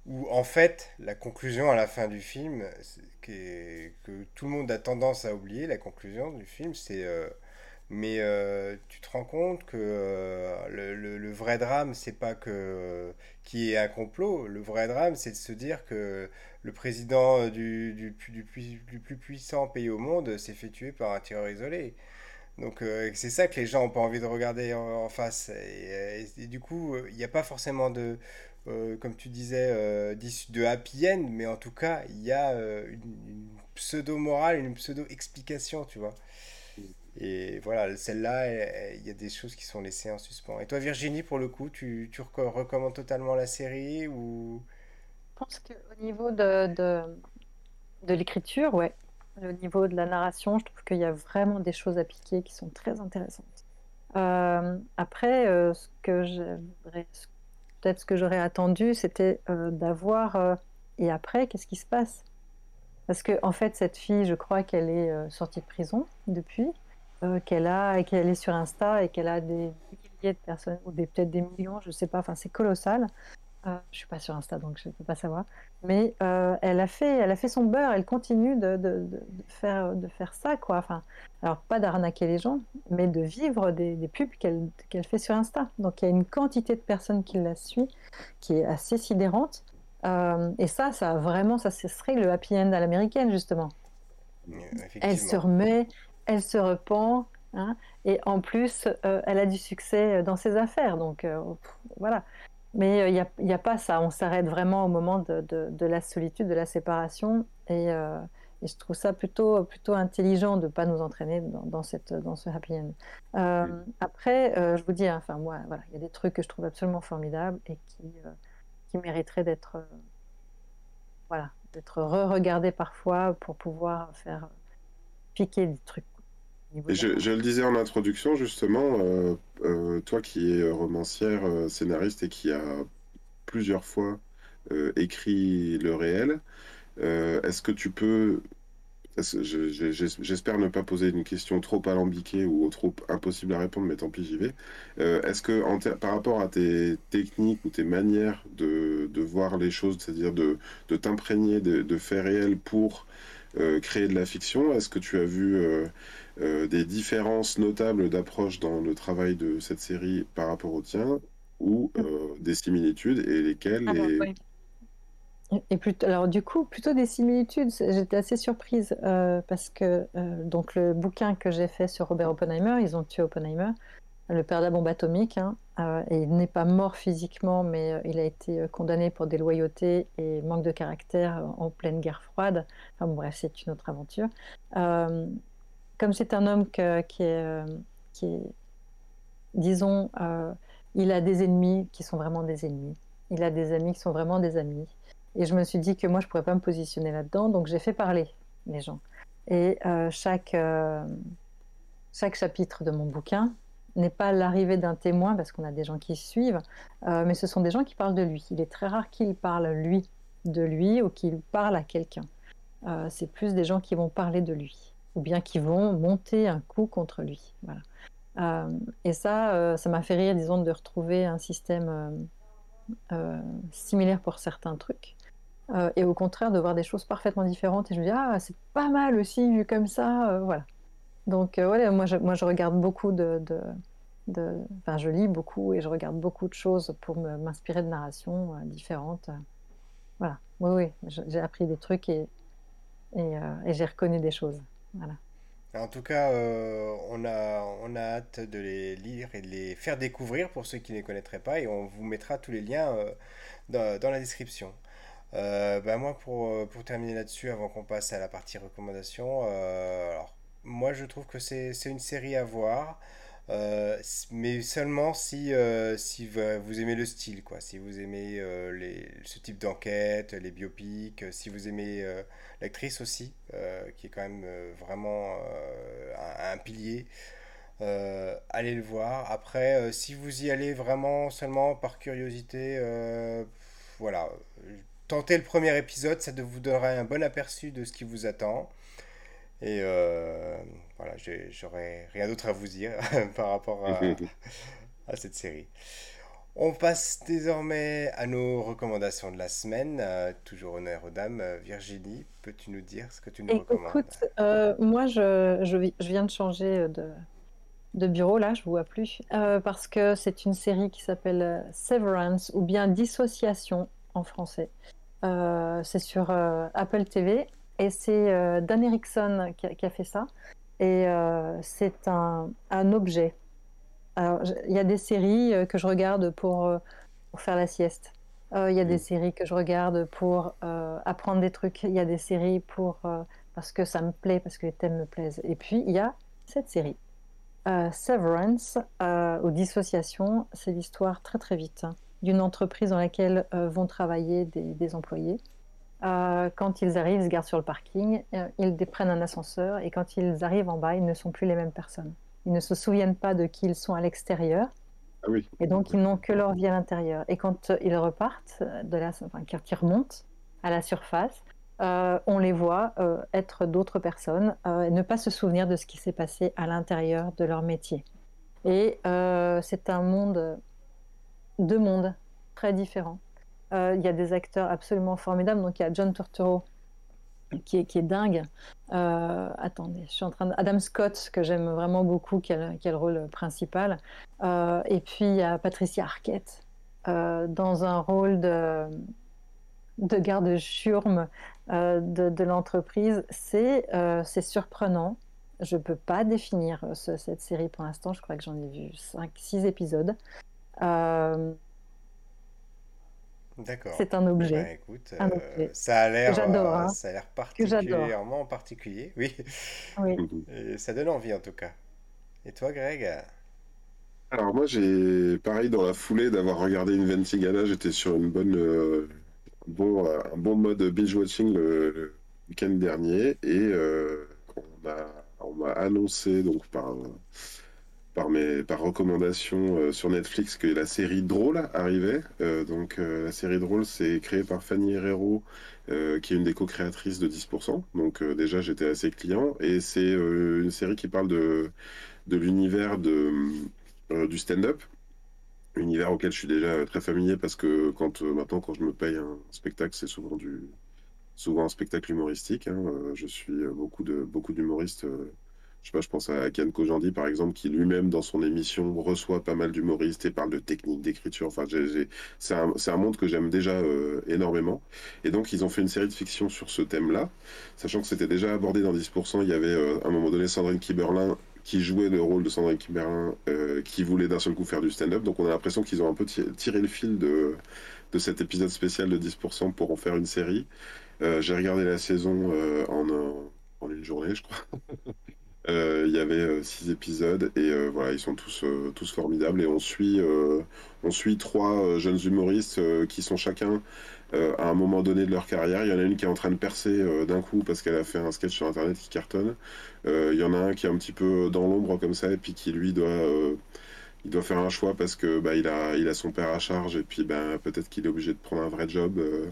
où en fait la conclusion à la fin du film, que, que tout le monde a tendance à oublier, la conclusion du film, c'est euh, mais euh, tu te rends compte que euh, le, vrai drame, c'est pas que qui est un complot. Le vrai drame, c'est de se dire que le président du, du, plus puissant pays au monde s'est fait tuer par un tireur isolé. Donc c'est ça que les gens n'ont pas envie de regarder en, face. et, du coup, il n'y a pas forcément de, euh, comme tu disais, euh, de happy end, mais en tout cas, il y a euh, une, pseudo-morale, une pseudo-explication, tu vois. Et voilà, celle-là, il y a des choses qui sont laissées en suspens. Et toi, Virginie, pour le coup, tu, recommandes totalement la série ou... Je pense qu'au niveau de, de, l'écriture, ouais, au niveau de la narration, je trouve qu'il y a vraiment des choses à piquer qui sont très intéressantes. après, ce que peut-être ce que j'aurais attendu, c'était euh, d'avoir euh, et après, qu'est-ce qui se passe? Parce que en fait, cette fille, je crois qu'elle est euh, sortie de prison depuis, qu'elle a qu'elle est sur Insta et qu'elle a des milliers de personnes ou peut-être des millions, je sais pas. Enfin, c'est colossal. Euh, je suis pas sur Insta, donc je ne peux pas savoir. Mais euh, elle, a fait, elle a fait son beurre, elle continue de, de, de, faire, de faire ça. Quoi. Enfin, alors, pas d'arnaquer les gens, mais de vivre des, des pubs qu'elle qu'elle fait sur Insta. Donc, il y a une quantité de personnes qui la suit qui est assez sidérante. Euh, et ça, ça vraiment, ça serait le happy end à l'américaine, justement. Elle se remet, elle se repent, hein, et en plus, elle a du succès dans ses affaires. Donc, voilà. Mais il euh, n'y a, a, pas ça. On s'arrête vraiment au moment de, de, la solitude, de la séparation. Et, euh, et, je trouve ça plutôt, plutôt intelligent de ne pas nous entraîner dans, dans, cette, dans ce happy end. Euh, après, je vous dis, hein, enfin, moi, voilà, il y a des trucs que je trouve absolument formidables et qui, qui mériteraient d'être voilà, d'être re-regardés parfois pour pouvoir faire piquer des trucs je, le disais en introduction, justement, euh, euh, toi qui es romancière, euh, scénariste et qui a plusieurs fois écrit le réel. Est-ce que tu peux J'espère ne pas poser une question trop alambiquée ou trop impossible à répondre, mais tant pis, j'y vais. Est-ce que par rapport à tes techniques ou tes manières de, voir les choses, c'est-à-dire de, t'imprégner de, faits réels pour créer de la fiction, est-ce que tu as vu des différences notables d'approche dans le travail de cette série par rapport au tien ou des similitudes et lesquelles et alors du coup, plutôt des similitudes. J'étais assez surprise euh, parce que euh, donc le bouquin que j'ai fait sur Robert Oppenheimer, ils ont tué Oppenheimer, le père de la bombe atomique, hein, euh, et il n'est pas mort physiquement, mais il a été condamné pour déloyauté et manque de caractère en pleine guerre froide. Enfin bref, c'est une autre aventure. Comme c'est un homme qui, est, qui est, disons, il a des ennemis qui sont vraiment des ennemis. Il a des amis qui sont vraiment des amis. Et je me suis dit que moi, je ne pourrais pas me positionner là-dedans, donc j'ai fait parler les gens. Et euh, chaque, euh, chaque chapitre de mon bouquin n'est pas l'arrivée d'un témoin, parce qu'on a des gens qui suivent, euh, mais ce sont des gens qui parlent de lui. Il est très rare qu'il parle, lui, de lui, ou qu'il parle à quelqu'un. c'est plus des gens qui vont parler de lui, ou bien qui vont monter un coup contre lui. Voilà. et ça, ça m'a fait rire, disons, de retrouver un système similaire pour certains trucs. Euh, et au contraire de voir des choses parfaitement différentes. Et je me dis, ah, c'est pas mal aussi vu comme ça. Euh, voilà. Donc, euh, voilà, moi je, regarde beaucoup de. Enfin, je lis beaucoup et je regarde beaucoup de choses pour m'inspirer de narrations différentes. Voilà. Oui, oui, j'ai appris des trucs et j'ai reconnu des choses. En tout cas, on, a, on a hâte de les lire et de les faire découvrir pour ceux qui ne les connaîtraient pas et on vous mettra tous les liens dans, dans, la description. Euh, bah, moi, pour, euh, pour terminer là-dessus, avant qu'on passe à la partie recommandation, euh, alors, moi je trouve que c'est une série à voir, mais seulement si, si vous aimez le style, quoi. Si vous aimez les, ce type d'enquête, les biopics, si vous aimez l'actrice aussi, qui est quand même vraiment un, un, pilier. allez le voir. Après, si vous y allez vraiment seulement par curiosité, voilà, tentez le premier épisode, ça vous donnera un bon aperçu de ce qui vous attend. Et euh, voilà, j'aurais rien d'autre à vous dire par rapport à, cette série. On passe désormais à nos recommandations de la semaine. Euh, toujours honneur aux dames. Virginie, peux-tu nous dire ce que tu nous recommandes? Écoute, euh, moi, je, je, viens de changer de, de bureau, là, je ne vous vois plus, parce que c'est une série qui s'appelle Severance ou bien Dissociation en français. Euh, c'est sur euh, Apple TV et c'est euh, Dan Erickson qui a, fait ça. Et c'est un, objet. Alors, il y a des séries que je regarde pour, faire la sieste. Il y a des mm. séries que je regarde pour apprendre des trucs. Il y a des séries pour parce que ça me plaît, parce que les thèmes me plaisent. Et puis il y a cette série, Severance ou Dissociation. C'est l'histoire très très vite. Hein d'une entreprise dans laquelle euh, vont travailler des, employés. Euh, quand ils arrivent, ils se gardent sur le parking, euh, ils prennent un ascenseur et quand ils arrivent en bas, ils ne sont plus les mêmes personnes. Ils ne se souviennent pas de qui ils sont à l'extérieur. Ah oui. Et donc, ils n'ont que leur vie à l'intérieur. Et quand ils repartent, de la, enfin, quand ils remontent à la surface, on les voit être d'autres personnes et ne pas se souvenir de ce qui s'est passé à l'intérieur de leur métier. Et c'est un monde deux mondes très différents. Euh, il y a des acteurs absolument formidables. Donc il y a John Turturro qui est, dingue. Euh, attendez, je suis en train de... Adam Scott que j'aime vraiment beaucoup, qui a, le rôle principal. Euh, et puis il y a Patricia Arquette dans un rôle de, de garde churme de, de l'entreprise. C'est surprenant. Je ne peux pas définir cette série pour l'instant. Je crois que j'en ai vu 5-6 épisodes. Euh, D'accord. C'est un objet. Bah, euh, ça a l'air, euh, hein. ça a l'air particulièrement particulier, oui. oui. ça donne envie en tout cas. Et toi, Greg? Alors moi, j'ai pareil dans la foulée d'avoir regardé Inventigana, j'étais sur une bonne, bon, un bon mode binge watching le, week-end dernier et on m'a annoncé donc par par, recommandation sur Netflix que la série Drôle arrivait. donc la série Drôle, c'est créé par Fanny Herrero, qui est une des co-créatrices de 10%. Donc déjà, j'étais assez client. Et c'est une série qui parle de, de l'univers de, du stand-up univers auquel je suis déjà très familier parce que quand maintenant quand je me paye un spectacle c'est souvent du souvent un spectacle humoristique. Hein. Euh, je suis euh, beaucoup de beaucoup d'humoristes. Euh, je pense à Ken Kojandi par exemple, qui lui-même dans son émission reçoit pas mal d'humoristes et parle de techniques d'écriture. Enfin, c'est un, monde que j'aime déjà énormément. Et donc ils ont fait une série de fiction sur ce thème-là, sachant que c'était déjà abordé dans 10%. Il y avait à un moment donné Sandrine Kiberlin qui jouait le rôle de Sandrine Kiberlin, qui voulait d'un seul coup faire du stand-up. Donc on a l'impression qu'ils ont un peu tiré le fil de, de cet épisode spécial de 10% pour en faire une série. Euh, j'ai regardé la saison euh, en, en, une journée, je crois. Euh, il y avait six épisodes et voilà, ils sont tous, tous formidables et on suit, on suit trois jeunes humoristes qui sont chacun à un moment donné de leur carrière. Il y en a une qui est en train de percer d'un coup parce qu'elle a fait un sketch sur internet qui cartonne. il y en a un qui est un petit peu dans l'ombre comme ça et puis qui lui doit il doit faire un choix parce que bah, il, a, il a son père à charge et puis bah, peut-être qu'il est obligé de prendre un vrai job. Euh.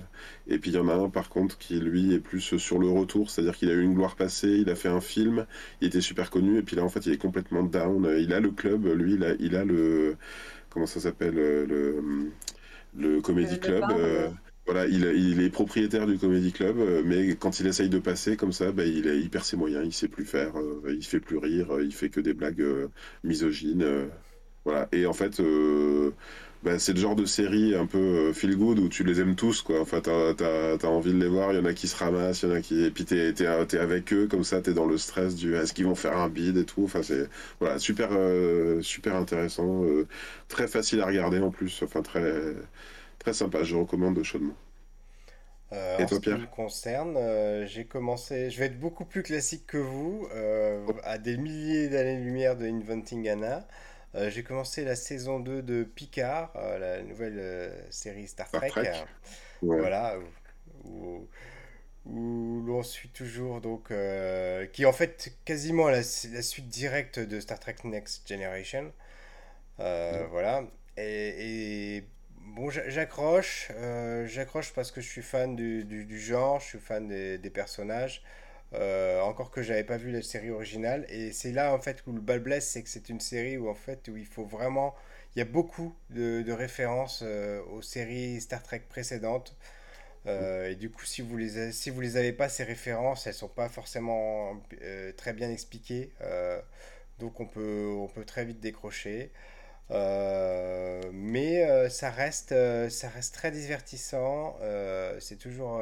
et puis il y en a un par contre qui lui est plus sur le retour, c'est-à-dire qu'il a eu une gloire passée, il a fait un film, il était super connu et puis là en fait il est complètement down. Il a le club, lui il a, il a le comment ça s'appelle euh, le le comedy club. Euh. voilà, il, il, est propriétaire du Comedy Club, mais quand il essaye de passer comme ça, bah, il, il, perd ses moyens, il sait plus faire, il fait plus rire, il fait que des blagues misogynes. Voilà. Et en fait, euh, bah, c'est le genre de série un peu euh, feel good où tu les aimes tous, quoi. Enfin, t'as, as, envie de les voir, il y en a qui se ramassent, il y en a qui. Et puis t'es, es, avec eux, comme ça, t'es dans le stress du est-ce qu'ils vont faire un bid et tout. Enfin, c'est voilà, super, euh, super intéressant, très facile à regarder en plus, enfin, très, très sympa. Je recommande chaudement. et toi, en ce qui me concerne, j'ai commencé. Je vais être beaucoup plus classique que vous, à des milliers d'années-lumière de Inventing Anna. Euh, j'ai commencé la saison 2 de Picard, euh, la nouvelle euh, série Star Trek. Voilà, où, l'on suit toujours, donc, qui est en fait quasiment la, la, suite directe de Star Trek Next Generation. Voilà. Et, bon, j'accroche, j'accroche parce que je suis fan du, du, genre, je suis fan des, des personnages. Euh, encore que j'avais pas vu la série originale. Et c'est là en fait où le bal blesse, c'est que c'est une série où en fait où il faut vraiment, il y a beaucoup de, références euh, aux séries Star Trek précédentes. Euh, et du coup, si vous les si vous les avez pas ces références, elles sont pas forcément très bien expliquées. donc on peut on peut très vite décrocher. mais ça reste ça reste très divertissant. c'est toujours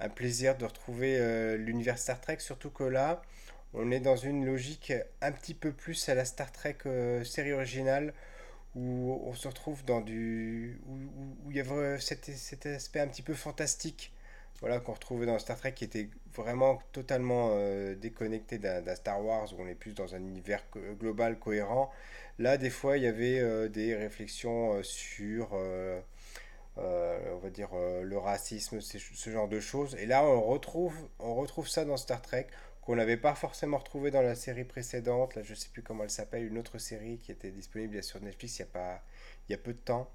un plaisir de retrouver euh, l'univers Star Trek, surtout que là, on est dans une logique un petit peu plus à la Star Trek euh, série originale, où on se retrouve dans du... où il y a cet, cet, aspect un petit peu fantastique voilà, qu'on retrouvait dans Star Trek, qui était vraiment totalement euh, déconnecté d'un Star Wars, où on est plus dans un univers global cohérent. Là, des fois, il y avait des réflexions sur on va dire euh, le racisme, ce genre de choses. Et là, on retrouve, on retrouve ça dans Star Trek qu'on n'avait pas forcément retrouvé dans la série précédente. Là, je sais plus comment elle s'appelle, une autre série qui était disponible sur Netflix il y a pas, il y a peu de temps.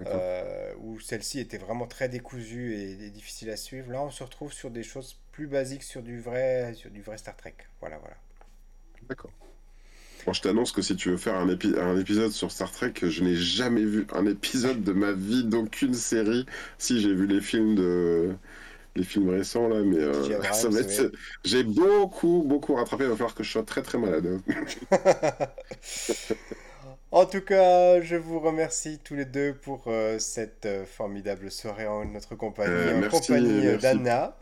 Euh, où celle-ci était vraiment très décousue et, et, difficile à suivre. Là, on se retrouve sur des choses plus basiques, sur du vrai, sur du vrai Star Trek. Voilà, voilà. D'accord je t'annonce que si tu veux faire un, un, épisode sur Star Trek, je n'ai jamais vu un épisode de ma vie d'aucune série. Si j'ai vu les films de les films récents là, mais euh, ça va être. J'ai beaucoup beaucoup rattrapé. Il va falloir que je sois très très malade. En tout cas, je vous remercie tous les deux pour euh, cette euh, formidable soirée en notre compagnie, euh, en compagnie d'Anna.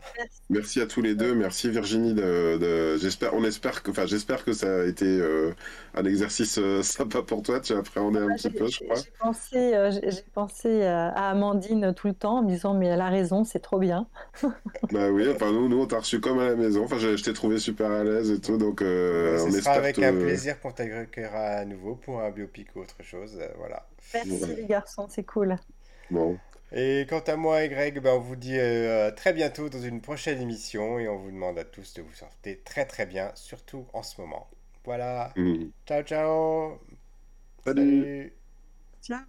Merci. à tous les deux. Merci Virginie. De, j'espère, on espère que, enfin, j'espère que ça a été un exercice sympa pour toi. Tu as appréhendé un petit peu, je crois. J'ai pensé, j'ai pensé à Amandine tout le temps en me disant mais elle a raison, c'est trop bien. bah oui, enfin nous, nous on t'a reçu comme à la maison. Enfin, je, t'ai trouvé super à l'aise et tout, donc on espère avec un plaisir qu'on t'accueillera à nouveau pour un biopic ou autre chose. Euh, voilà. Merci les garçons, c'est cool. Bon. Et quant à moi et Greg, ben on vous dit euh, à très bientôt dans une prochaine émission et on vous demande à tous de vous sortir très très bien, surtout en ce moment. Voilà. Mm. Ciao, ciao. Salut. Ciao.